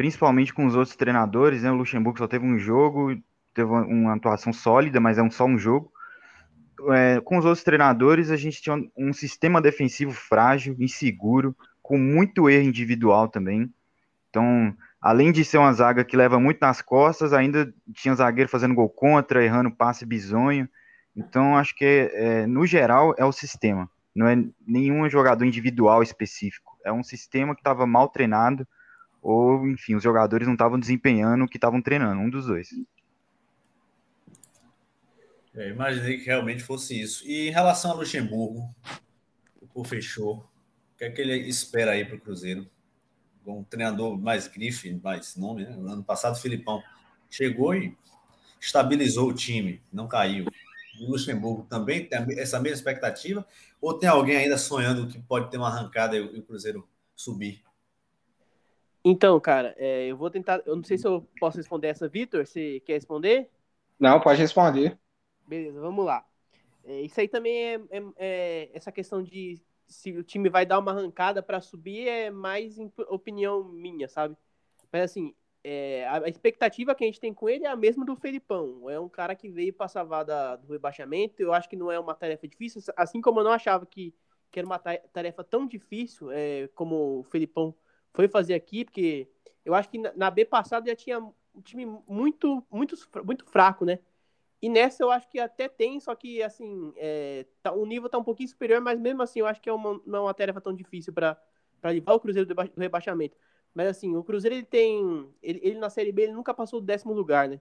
Principalmente com os outros treinadores, né? O Luxemburgo só teve um jogo, teve uma atuação sólida, mas é um, só um jogo. É, com os outros treinadores, a gente tinha um, sistema defensivo frágil, inseguro, com muito erro individual também. Então, além de ser uma zaga que leva muito nas costas, ainda tinha zagueiro fazendo gol contra, errando passe bizonho. Então, acho que, é, no geral, é o sistema. Não é nenhum jogador individual específico. É um sistema que estava mal treinado, ou, enfim, os jogadores não estavam desempenhando o que estavam treinando, um dos dois. Eu imaginei que realmente fosse isso. E em relação ao Luxemburgo, o fechou. O que é que ele espera aí para o Cruzeiro? Um treinador mais grife, mais nome, né? ano passado, o Filipão chegou e estabilizou o time, não caiu o Luxemburgo também tem essa mesma expectativa? Ou tem alguém ainda sonhando que pode ter uma arrancada e o Cruzeiro subir? Então, cara, é, eu vou tentar. Eu não sei se eu posso responder essa, Vitor. Você quer responder? Não, pode responder. Beleza, vamos lá. É, isso aí também é, é, é, essa questão de se o time vai dar uma arrancada para subir é mais opinião minha, sabe? Mas assim, é, a expectativa que a gente tem com ele é a mesma do Felipão. É um cara que veio para salvar da, do rebaixamento. Eu acho que não é uma tarefa difícil, assim como eu não achava que, que era uma tarefa tão difícil é, como o Felipão foi fazer aqui, porque eu acho que na, B passada já tinha um time muito, muito, muito fraco, né? E nessa eu acho que até tem, só que assim, é, tá, o nível tá um pouquinho superior, mas mesmo assim eu acho que é uma, não é uma tarefa tão difícil para levar o Cruzeiro do rebaixamento. Mas assim, o Cruzeiro ele tem. Ele, ele, na Série B ele nunca passou do décimo lugar, né?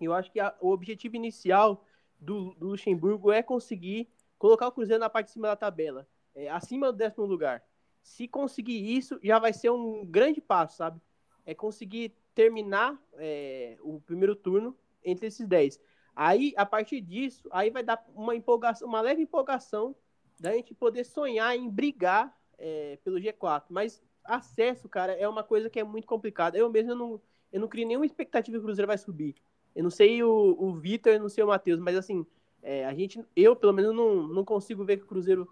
Eu acho que a, o objetivo inicial do, do, Luxemburgo é conseguir colocar o Cruzeiro na parte de cima da tabela, é, acima do décimo lugar. Se conseguir isso, já vai ser um grande passo, sabe? É conseguir terminar é, o primeiro turno entre esses 10. Aí, a partir disso, aí vai dar uma empolgação, uma leve empolgação da gente poder sonhar em brigar é, pelo G4. Mas acesso, cara, é uma coisa que é muito complicada. Eu mesmo eu não, eu não crio nenhuma expectativa que o Cruzeiro vai subir. Eu não sei o, o Vitor, não sei o Matheus, mas assim, é, a gente, eu pelo menos não, não consigo ver que o Cruzeiro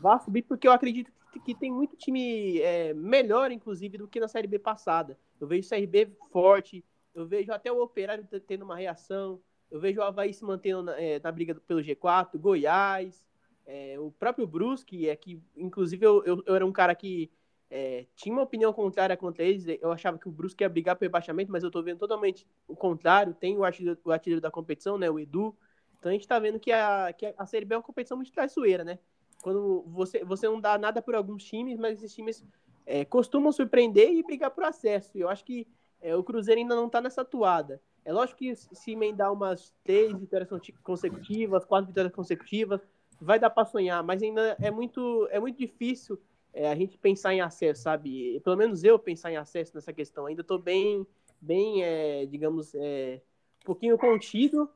vá subir, porque eu acredito que, que tem muito time é, melhor, inclusive, do que na Série B passada. Eu vejo o CRB forte, eu vejo até o Operário tendo uma reação, eu vejo o Havaí se mantendo na, é, na briga pelo G4, Goiás, é, o próprio Brusque, é que, inclusive, eu, eu, eu era um cara que é, tinha uma opinião contrária contra eles. Eu achava que o Brusque ia brigar pelo rebaixamento, mas eu tô vendo totalmente o contrário. Tem o artilheiro, o artilheiro da competição, né, o Edu. Então a gente tá vendo que a, que a Série B é uma competição muito traiçoeira, né? Quando você, você não dá nada por alguns times, mas esses times é, costumam surpreender e brigar por acesso. E eu acho que é, o Cruzeiro ainda não tá nessa atuada. É lógico que se emendar umas três vitórias consecutivas, quatro vitórias consecutivas, vai dar para sonhar, mas ainda é muito, é muito difícil é, a gente pensar em acesso, sabe? Pelo menos eu pensar em acesso nessa questão. Ainda estou bem, bem é, digamos, é, um pouquinho contido,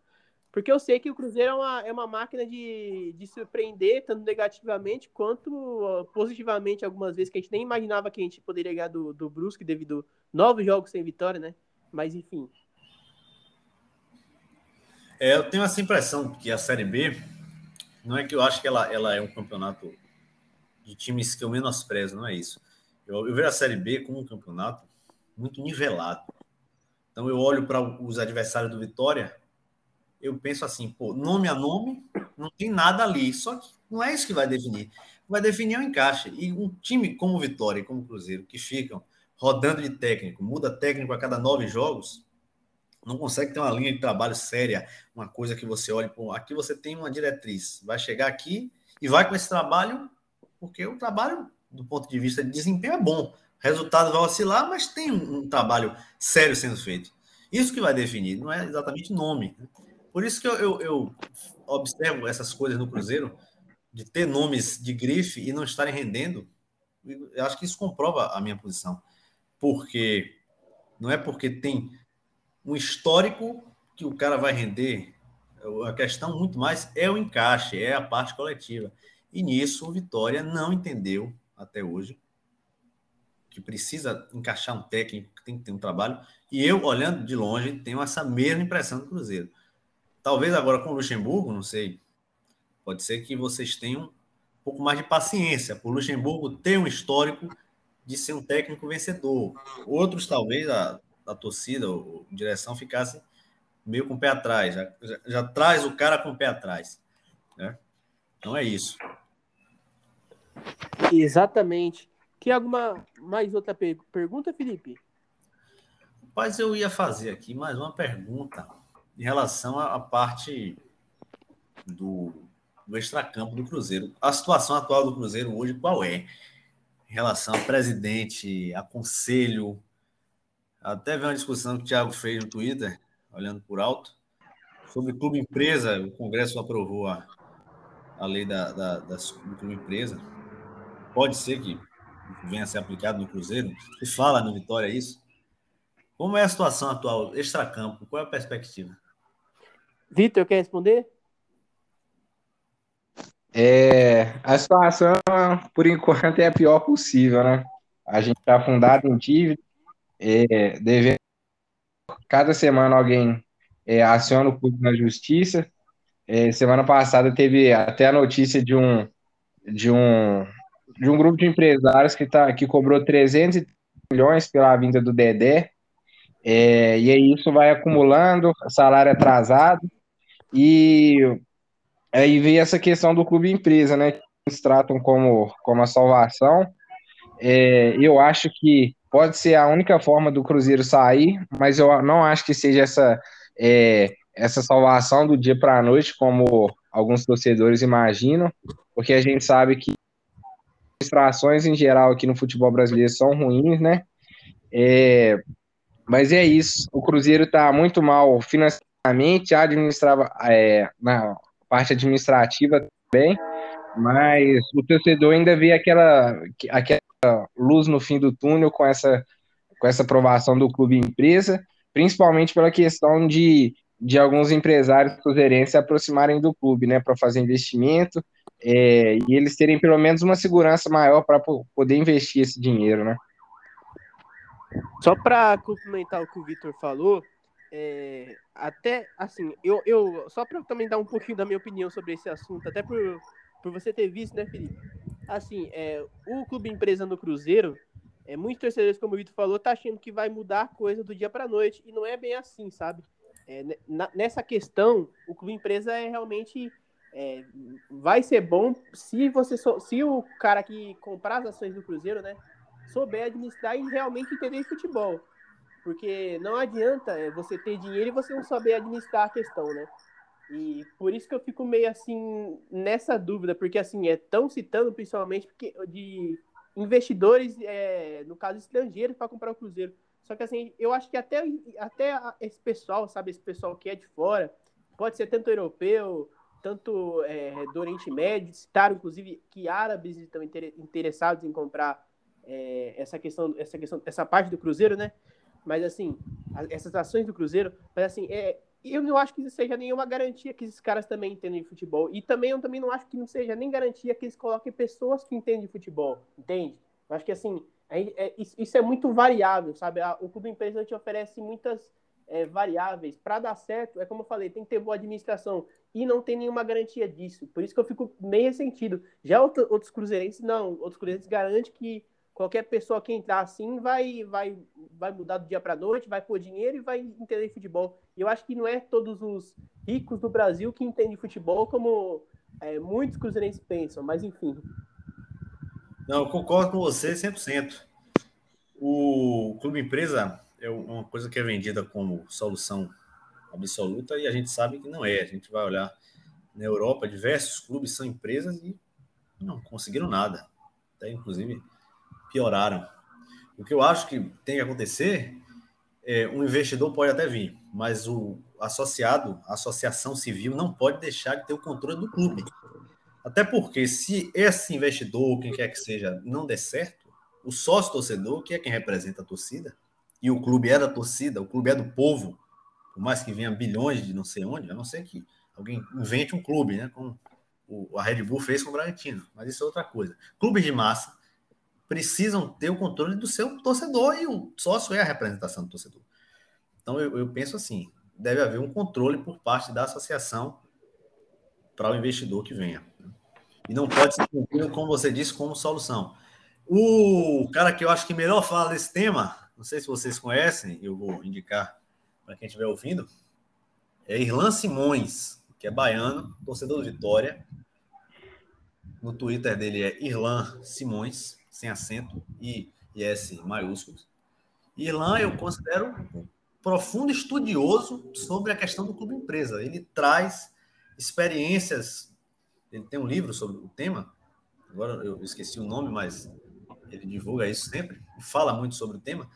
porque eu sei que o Cruzeiro é uma, é uma máquina de, de surpreender, tanto negativamente quanto positivamente, algumas vezes, que a gente nem imaginava que a gente poderia ganhar do, do Brusque devido a nove jogos sem vitória, né? Mas, enfim. É, eu tenho essa impressão que a Série B, não é que eu acho que ela, ela é um campeonato de times que eu menosprezo, não é isso. Eu, eu vejo a Série B como um campeonato muito nivelado. Então eu olho para os adversários do Vitória, eu penso assim, pô, nome a nome, não tem nada ali. Só que não é isso que vai definir. Vai definir o encaixe. E um time como o Vitória e como o Cruzeiro, que ficam rodando de técnico, muda técnico a cada nove jogos, não consegue ter uma linha de trabalho séria, uma coisa que você olhe, pô, aqui você tem uma diretriz, vai chegar aqui e vai com esse trabalho porque o trabalho, do ponto de vista de desempenho, é bom. Resultado vai oscilar, mas tem um, um trabalho sério sendo feito. Isso que vai definir, não é exatamente nome. Né? Por isso que eu, eu, eu observo essas coisas no Cruzeiro, de ter nomes de grife e não estarem rendendo. Eu acho que isso comprova a minha posição. Porque não é porque tem um histórico que o cara vai render A questão muito mais é o encaixe, é a parte coletiva. E nisso o Vitória não entendeu até hoje que precisa encaixar um técnico, que tem que ter um trabalho. E eu, olhando de longe, tenho essa mesma impressão do Cruzeiro. Talvez agora com o Luxemburgo, não sei, pode ser que vocês tenham um pouco mais de paciência, por Luxemburgo ter um histórico de ser um técnico vencedor. Outros, talvez, a, a torcida, ou a direção ficasse meio com o pé atrás, já, já, já, traz o cara com o pé atrás. Né? Então é isso. Exatamente. Quer alguma mais outra per pergunta, Felipe? Mas eu ia fazer aqui mais uma pergunta em relação à parte do, do extracampo do Cruzeiro. A situação atual do Cruzeiro hoje qual é? Em relação a presidente, a conselho. Até vi uma discussão que o Thiago fez no Twitter, olhando por alto, sobre clube empresa. O Congresso aprovou a, a lei da, da, da, do clube empresa. Pode ser que venha a ser aplicado no Cruzeiro. Se fala no Vitória isso. Como é a situação atual, extracampo? Qual é a perspectiva? Vitor, quer responder? É, a situação, por enquanto, é a pior possível, né? A gente está afundado em dívida, é, devendo. Cada semana alguém é, aciona o clube na justiça. É, semana passada teve até a notícia de um, de um de um grupo de empresários que, tá, que cobrou 300 milhões pela vinda do Dedé, é, e aí isso vai acumulando, salário atrasado, e aí vem essa questão do clube empresa, né, que eles tratam como, como a salvação, é, eu acho que pode ser a única forma do Cruzeiro sair, mas eu não acho que seja essa, é, essa salvação do dia para a noite, como alguns torcedores imaginam, porque a gente sabe que administrações em geral aqui no futebol brasileiro são ruins, né? É, mas é isso. O Cruzeiro está muito mal financeiramente, administrava é, na parte administrativa também, mas o torcedor ainda vê aquela, aquela luz no fim do túnel com essa, com essa aprovação do clube empresa, principalmente pela questão de, de alguns empresários cruzeirenses se aproximarem do clube, né, para fazer investimento é, e eles terem pelo menos uma segurança maior para poder investir esse dinheiro, né? Só para complementar o que o Vitor falou, é, até assim, eu, eu só para também dar um pouquinho da minha opinião sobre esse assunto, até por, por você ter visto, né, Felipe? Assim, é, o clube empresa do Cruzeiro, é, muitos torcedores, como o Vitor falou, tá achando que vai mudar a coisa do dia para noite e não é bem assim, sabe? É, nessa questão, o clube empresa é realmente é, vai ser bom se você se o cara que comprar as ações do Cruzeiro, né, souber administrar e realmente entender de futebol. Porque não adianta é, você ter dinheiro e você não saber administrar a questão, né? E por isso que eu fico meio assim nessa dúvida, porque assim, é tão citando principalmente porque, de investidores, é, no caso estrangeiros, para comprar o Cruzeiro. Só que assim, eu acho que até, até esse pessoal, sabe, esse pessoal que é de fora, pode ser tanto europeu, tanto é, do Oriente Médio, citaram inclusive que árabes estão interessados em comprar é, essa questão, essa questão, essa parte do Cruzeiro, né? Mas assim, essas ações do Cruzeiro, mas assim, é, eu não acho que isso seja nenhuma garantia que esses caras também entendem de futebol. E também eu também não acho que não seja nem garantia que eles coloquem pessoas que entendem de futebol, entende? Eu acho que assim, é, é, isso é muito variável, sabe? O clube empresa te oferece muitas é, variáveis. Para dar certo, é como eu falei, tem que ter boa administração. E não tem nenhuma garantia disso. Por isso que eu fico meio ressentido. Já outro, outros cruzeirenses, não. Outros cruzeirenses garantem que qualquer pessoa que entrar assim vai, vai, vai mudar do dia para noite, vai pôr dinheiro e vai entender futebol. E eu acho que não é todos os ricos do Brasil que entendem futebol como é, muitos cruzeirenses pensam. Mas enfim. Não, eu concordo com você 100%. O Clube Empresa é uma coisa que é vendida como solução absoluta e a gente sabe que não é. A gente vai olhar na Europa, diversos clubes são empresas e não conseguiram nada. Até inclusive pioraram. O que eu acho que tem que acontecer é um investidor pode até vir, mas o associado, a associação civil não pode deixar de ter o controle do clube. Até porque se esse investidor, quem quer que seja, não der certo, o sócio torcedor, que é quem representa a torcida, e o clube é da torcida, o clube é do povo, por mais que venha bilhões de não sei onde, a não ser que alguém invente um clube, né? Como a Red Bull fez com o Bragantino, mas isso é outra coisa. Clubes de massa precisam ter o controle do seu torcedor e o sócio é a representação do torcedor. Então eu, eu penso assim, deve haver um controle por parte da associação para o investidor que venha. E não pode ser como você disse, como solução. O cara que eu acho que melhor fala desse tema, não sei se vocês conhecem, eu vou indicar para quem estiver ouvindo, é Irlan Simões, que é baiano, torcedor do Vitória. No Twitter dele é Irlan Simões, sem acento, e S maiúsculos. Irlan eu considero um profundo estudioso sobre a questão do clube empresa. Ele traz experiências, ele tem um livro sobre o tema, agora eu esqueci o nome, mas ele divulga isso sempre, fala muito sobre o tema.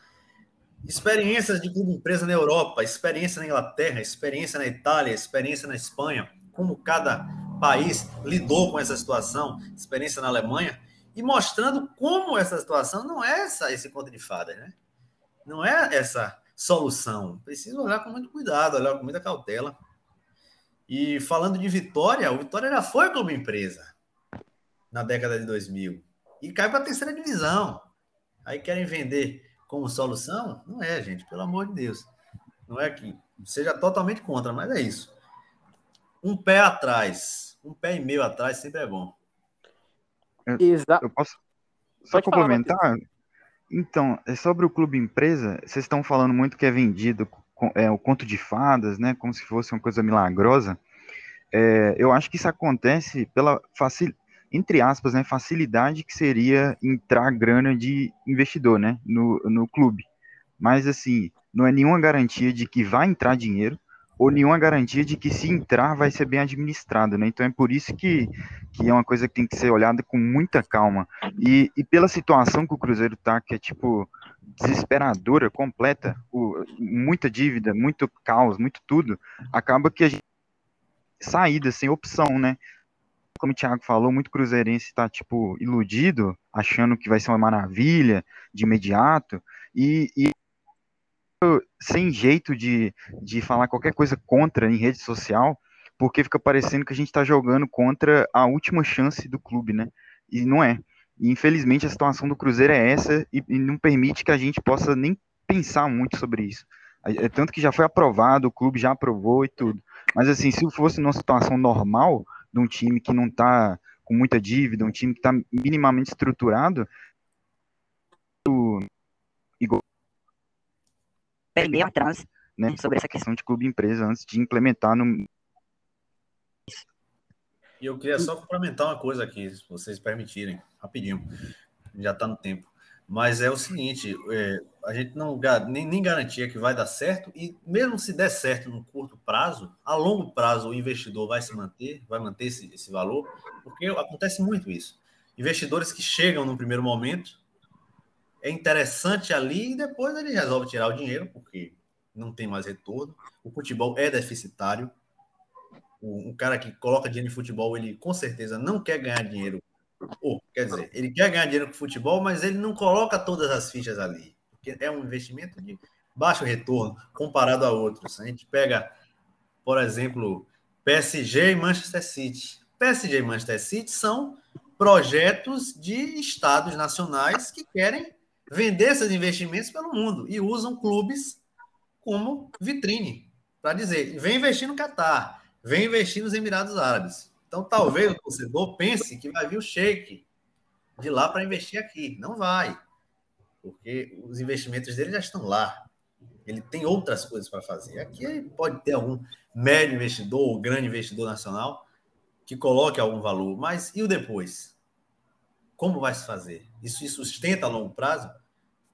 Experiências de clube empresa na Europa, experiência na Inglaterra, experiência na Itália, experiência na Espanha, como cada país lidou com essa situação, experiência na Alemanha, e mostrando como essa situação não é essa, esse conto de fadas, né? Não é essa solução. Precisa olhar com muito cuidado, olhar com muita cautela. E falando de Vitória, o Vitória já foi clube empresa na década de 2000 e cai para a terceira divisão. Aí querem vender como solução? Não é, gente, pelo amor de Deus. Não é que seja totalmente contra, mas é isso. Um pé atrás, um pé e meio atrás sempre é bom. Exato. Eu posso só Pode complementar? Falar, então, é sobre o clube empresa, vocês estão falando muito que é vendido é, o conto de fadas, né? Como se fosse uma coisa milagrosa. É, eu acho que isso acontece pela facil, entre aspas, né, facilidade que seria entrar grana de investidor, né, no, no clube. Mas, assim, não é nenhuma garantia de que vai entrar dinheiro ou nenhuma garantia de que se entrar vai ser bem administrado, né? Então é por isso que, que é uma coisa que tem que ser olhada com muita calma. E, e pela situação que o Cruzeiro tá, que é tipo desesperadora, completa, o, muita dívida, muito caos, muito tudo, acaba que a gente saída sem opção, né? como o Thiago falou, muito cruzeirense está tipo iludido, achando que vai ser uma maravilha de imediato e, e sem jeito de, de falar qualquer coisa contra em rede social, porque fica parecendo que a gente está jogando contra a última chance do clube, né? E não é. E, infelizmente a situação do Cruzeiro é essa e, e não permite que a gente possa nem pensar muito sobre isso. É tanto que já foi aprovado, o clube já aprovou e tudo. Mas assim, se fosse numa situação normal, de um time que não está com muita dívida, um time que está minimamente estruturado, igual meio atrás né, sobre essa questão de clube empresa antes de implementar no. E eu queria só complementar uma coisa aqui, se vocês permitirem, rapidinho. Já está no tempo. Mas é o seguinte, é, a gente não nem, nem garantia que vai dar certo, e mesmo se der certo no curto prazo, a longo prazo o investidor vai se manter, vai manter esse, esse valor, porque acontece muito isso. Investidores que chegam no primeiro momento, é interessante ali e depois ele resolve tirar o dinheiro, porque não tem mais retorno. O futebol é deficitário. O, o cara que coloca dinheiro em futebol, ele com certeza não quer ganhar dinheiro ou, quer dizer, ele quer ganhar dinheiro com futebol, mas ele não coloca todas as fichas ali. Porque é um investimento de baixo retorno comparado a outros. A gente pega, por exemplo, PSG e Manchester City. PSG e Manchester City são projetos de estados nacionais que querem vender esses investimentos pelo mundo e usam clubes como vitrine para dizer: vem investir no Catar, vem investir nos Emirados Árabes. Então, talvez o torcedor pense que vai vir o shake de lá para investir aqui. Não vai, porque os investimentos dele já estão lá. Ele tem outras coisas para fazer. Aqui pode ter algum médio investidor ou grande investidor nacional que coloque algum valor, mas e o depois? Como vai se fazer? Isso se sustenta a longo prazo?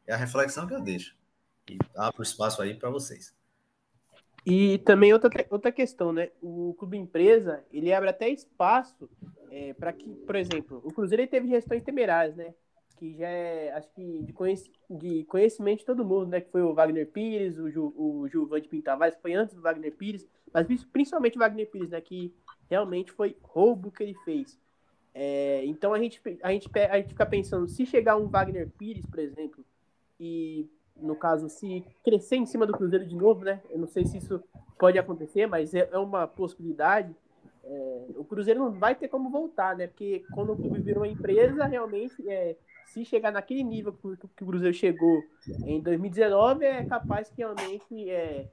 É a reflexão que eu deixo. E abro espaço aí para vocês. E também outra, outra questão, né? O clube empresa, ele abre até espaço é, para que, por exemplo, o Cruzeiro teve gestões temerárias, né? Que já é, acho que de, conhec de conhecimento de todo mundo, né? Que foi o Wagner Pires, o, Ju, o Gilvan de Pintavares, foi antes do Wagner Pires, mas principalmente o Wagner Pires, né? Que realmente foi roubo que ele fez. É, então a gente, a, gente, a gente fica pensando, se chegar um Wagner Pires, por exemplo, e no caso, se crescer em cima do Cruzeiro de novo, né? Eu não sei se isso pode acontecer, mas é, é uma possibilidade. É, o Cruzeiro não vai ter como voltar, né? Porque quando o clube vira uma empresa, realmente, é, se chegar naquele nível que, que, o Cruzeiro chegou em 2019, é capaz que realmente é,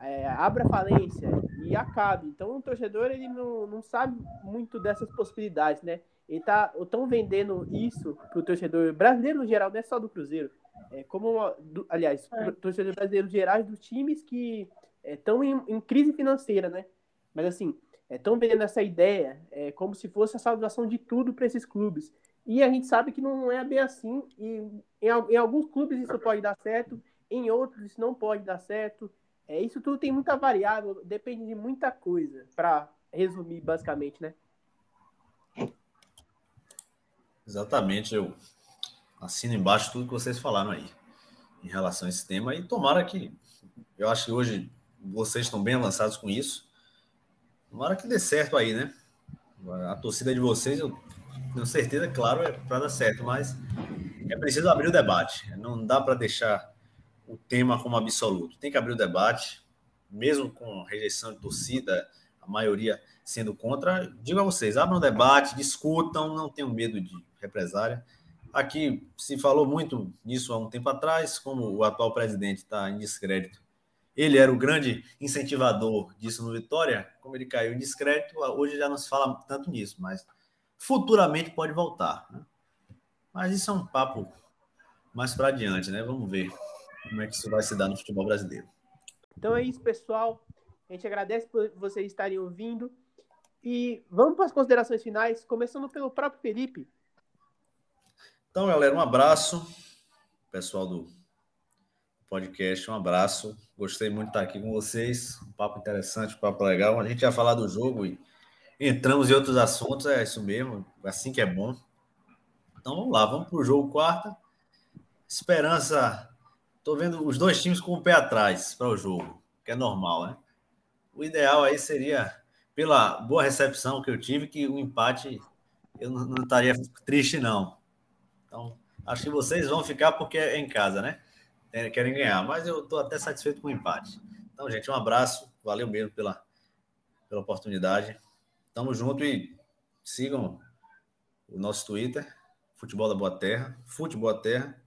é, abra falência e acabe. Então, o torcedor ele não, não sabe muito dessas possibilidades, né? Ele tá tão vendendo isso para o torcedor brasileiro no geral, não é só do Cruzeiro. É como, uma, do, aliás, é. torcedor brasileiro geral dos times que estão é, em, em, crise financeira, né? Mas assim, estão é, vendendo essa ideia é, como se fosse a salvação de tudo para esses clubes. E a gente sabe que não é bem assim. E em, em, alguns clubes isso pode dar certo, em outros isso não pode dar certo. É, isso tudo tem muita variável, depende de muita coisa, para resumir basicamente, né? Exatamente, eu assino embaixo tudo que vocês falaram aí em relação a esse tema e tomara que eu acho que hoje vocês estão bem avançados com isso. Tomara que dê certo aí, né? A torcida de vocês, eu tenho certeza, claro, é para dar certo, mas é preciso abrir o debate. Não dá para deixar o tema como absoluto. Tem que abrir o debate, mesmo com rejeição de torcida, a maioria sendo contra. Digo a vocês, abram o debate, discutam, não tenham medo de represária. Aqui se falou muito nisso há um tempo atrás, como o atual presidente está em descrédito. Ele era o grande incentivador disso no Vitória, como ele caiu em descrédito, hoje já não se fala tanto nisso, mas futuramente pode voltar. Né? Mas isso é um papo mais para adiante, né? Vamos ver como é que isso vai se dar no futebol brasileiro. Então é isso, pessoal. A gente agradece por vocês estarem ouvindo. E vamos para as considerações finais, começando pelo próprio Felipe. Então, galera, um abraço. Pessoal do podcast, um abraço. Gostei muito de estar aqui com vocês. Um papo interessante, um papo legal. A gente ia falar do jogo e entramos em outros assuntos, é isso mesmo, assim que é bom. Então vamos lá, vamos para o jogo quarta. Esperança. Estou vendo os dois times com o pé atrás para o jogo, que é normal, né? O ideal aí seria, pela boa recepção que eu tive, que o empate eu não, não estaria triste, não. Então, acho que vocês vão ficar porque é em casa, né? Querem ganhar, mas eu estou até satisfeito com o empate. Então, gente, um abraço, valeu mesmo pela, pela oportunidade. Tamo junto e sigam o nosso Twitter, Futebol da Boa Terra, Futebol da Terra.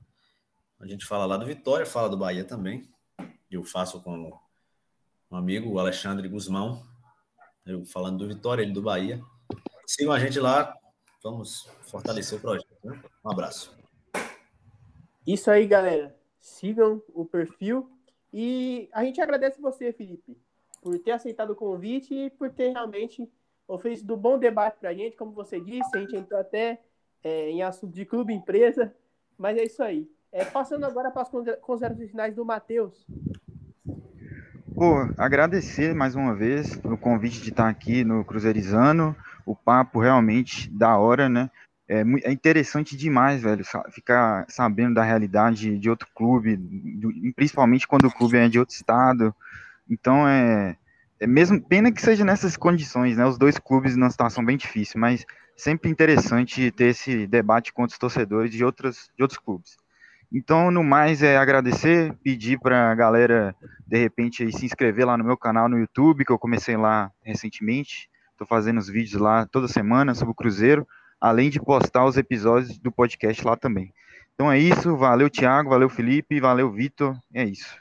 A gente fala lá do Vitória, fala do Bahia também. Eu faço com um amigo, o Alexandre Guzmão, eu falando do Vitória, ele do Bahia. Sigam a gente lá, vamos fortalecer o projeto. Né? Um abraço. Isso aí, galera. Sigam o perfil e a gente agradece você, Felipe, por ter aceitado o convite e por ter realmente oferecido um bom debate para a gente. Como você disse, a gente entrou até é, em assunto de clube empresa, mas é isso aí. É, passando agora para as considerações finais do Matheus. Pô, agradecer mais uma vez o convite de estar aqui no Cruzeirizando. O papo realmente da hora, né? É, é interessante demais, velho, ficar sabendo da realidade de outro clube, principalmente quando o clube é de outro estado. Então é, é mesmo pena que seja nessas condições, né? Os dois clubes numa situação bem difícil, mas sempre interessante ter esse debate com os torcedores de outros, de outros clubes. Então, no mais, é agradecer, pedir para a galera, de repente, se inscrever lá no meu canal no YouTube, que eu comecei lá recentemente. Estou fazendo os vídeos lá toda semana sobre o Cruzeiro, além de postar os episódios do podcast lá também. Então é isso, valeu Thiago, valeu Felipe, valeu Vitor, é isso.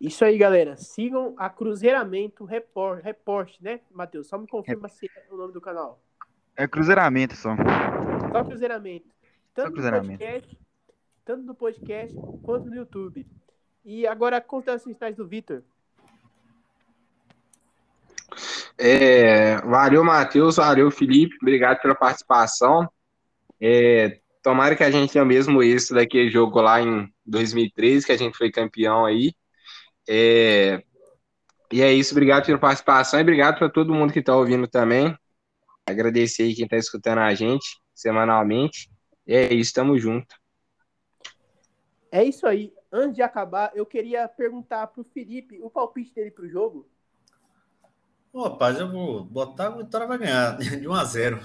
Isso aí, galera. Sigam a Cruzeiramento Report, Report né, Matheus? Só me confirma é. se é o nome do canal. É Cruzeiramento só. Só Cruzeiramento. Tanto só cruzeiramento. podcast tanto no podcast quanto no YouTube. E agora, considerações finais do Vitor. É, valeu, Matheus, valeu, Felipe, obrigado pela participação. É, tomara que a gente tenha o mesmo êxito daquele jogo lá em 2013, que a gente foi campeão aí. É, e é isso, obrigado pela participação e obrigado para todo mundo que está ouvindo também. Agradecer aí quem está escutando a gente semanalmente. E é isso, tamo junto. É isso aí. Antes de acabar, eu queria perguntar para o Felipe o palpite dele para o jogo. Ô, rapaz, eu vou botar, o Vitória vai ganhar de 1 a 0.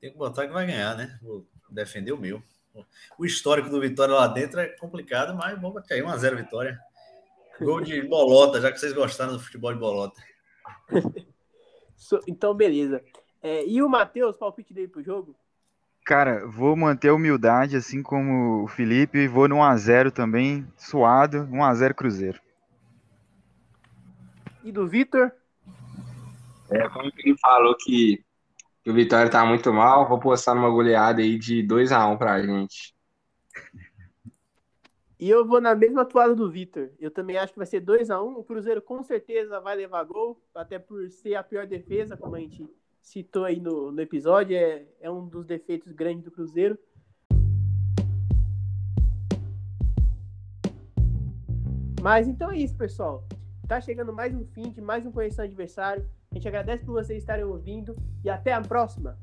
Tem que botar que vai ganhar, né? Vou defender o meu. O histórico do Vitória lá dentro é complicado, mas vamos botar aí 1 a 0 Vitória. Gol de bolota, já que vocês gostaram do futebol de bolota. So- Então, beleza. É, e o Matheus, palpite dele pro jogo? Cara, vou manter a humildade, assim como o Felipe, e vou no 1x0 também, suado, 1x0 Cruzeiro. E do Vitor? É, como ele falou que, que o Vitória tá muito mal, vou postar numa goleada aí de 2x1 pra gente. E eu vou na mesma toada do Vitor. Eu também acho que vai ser 2 a 1 O Cruzeiro com certeza vai levar gol, até por ser a pior defesa, como a gente citou aí no, no episódio. É, é um dos defeitos grandes do Cruzeiro. Mas então é isso, pessoal. Tá chegando mais um fim de mais um Conhecendo Adversário. A gente agradece por vocês estarem ouvindo e até a próxima.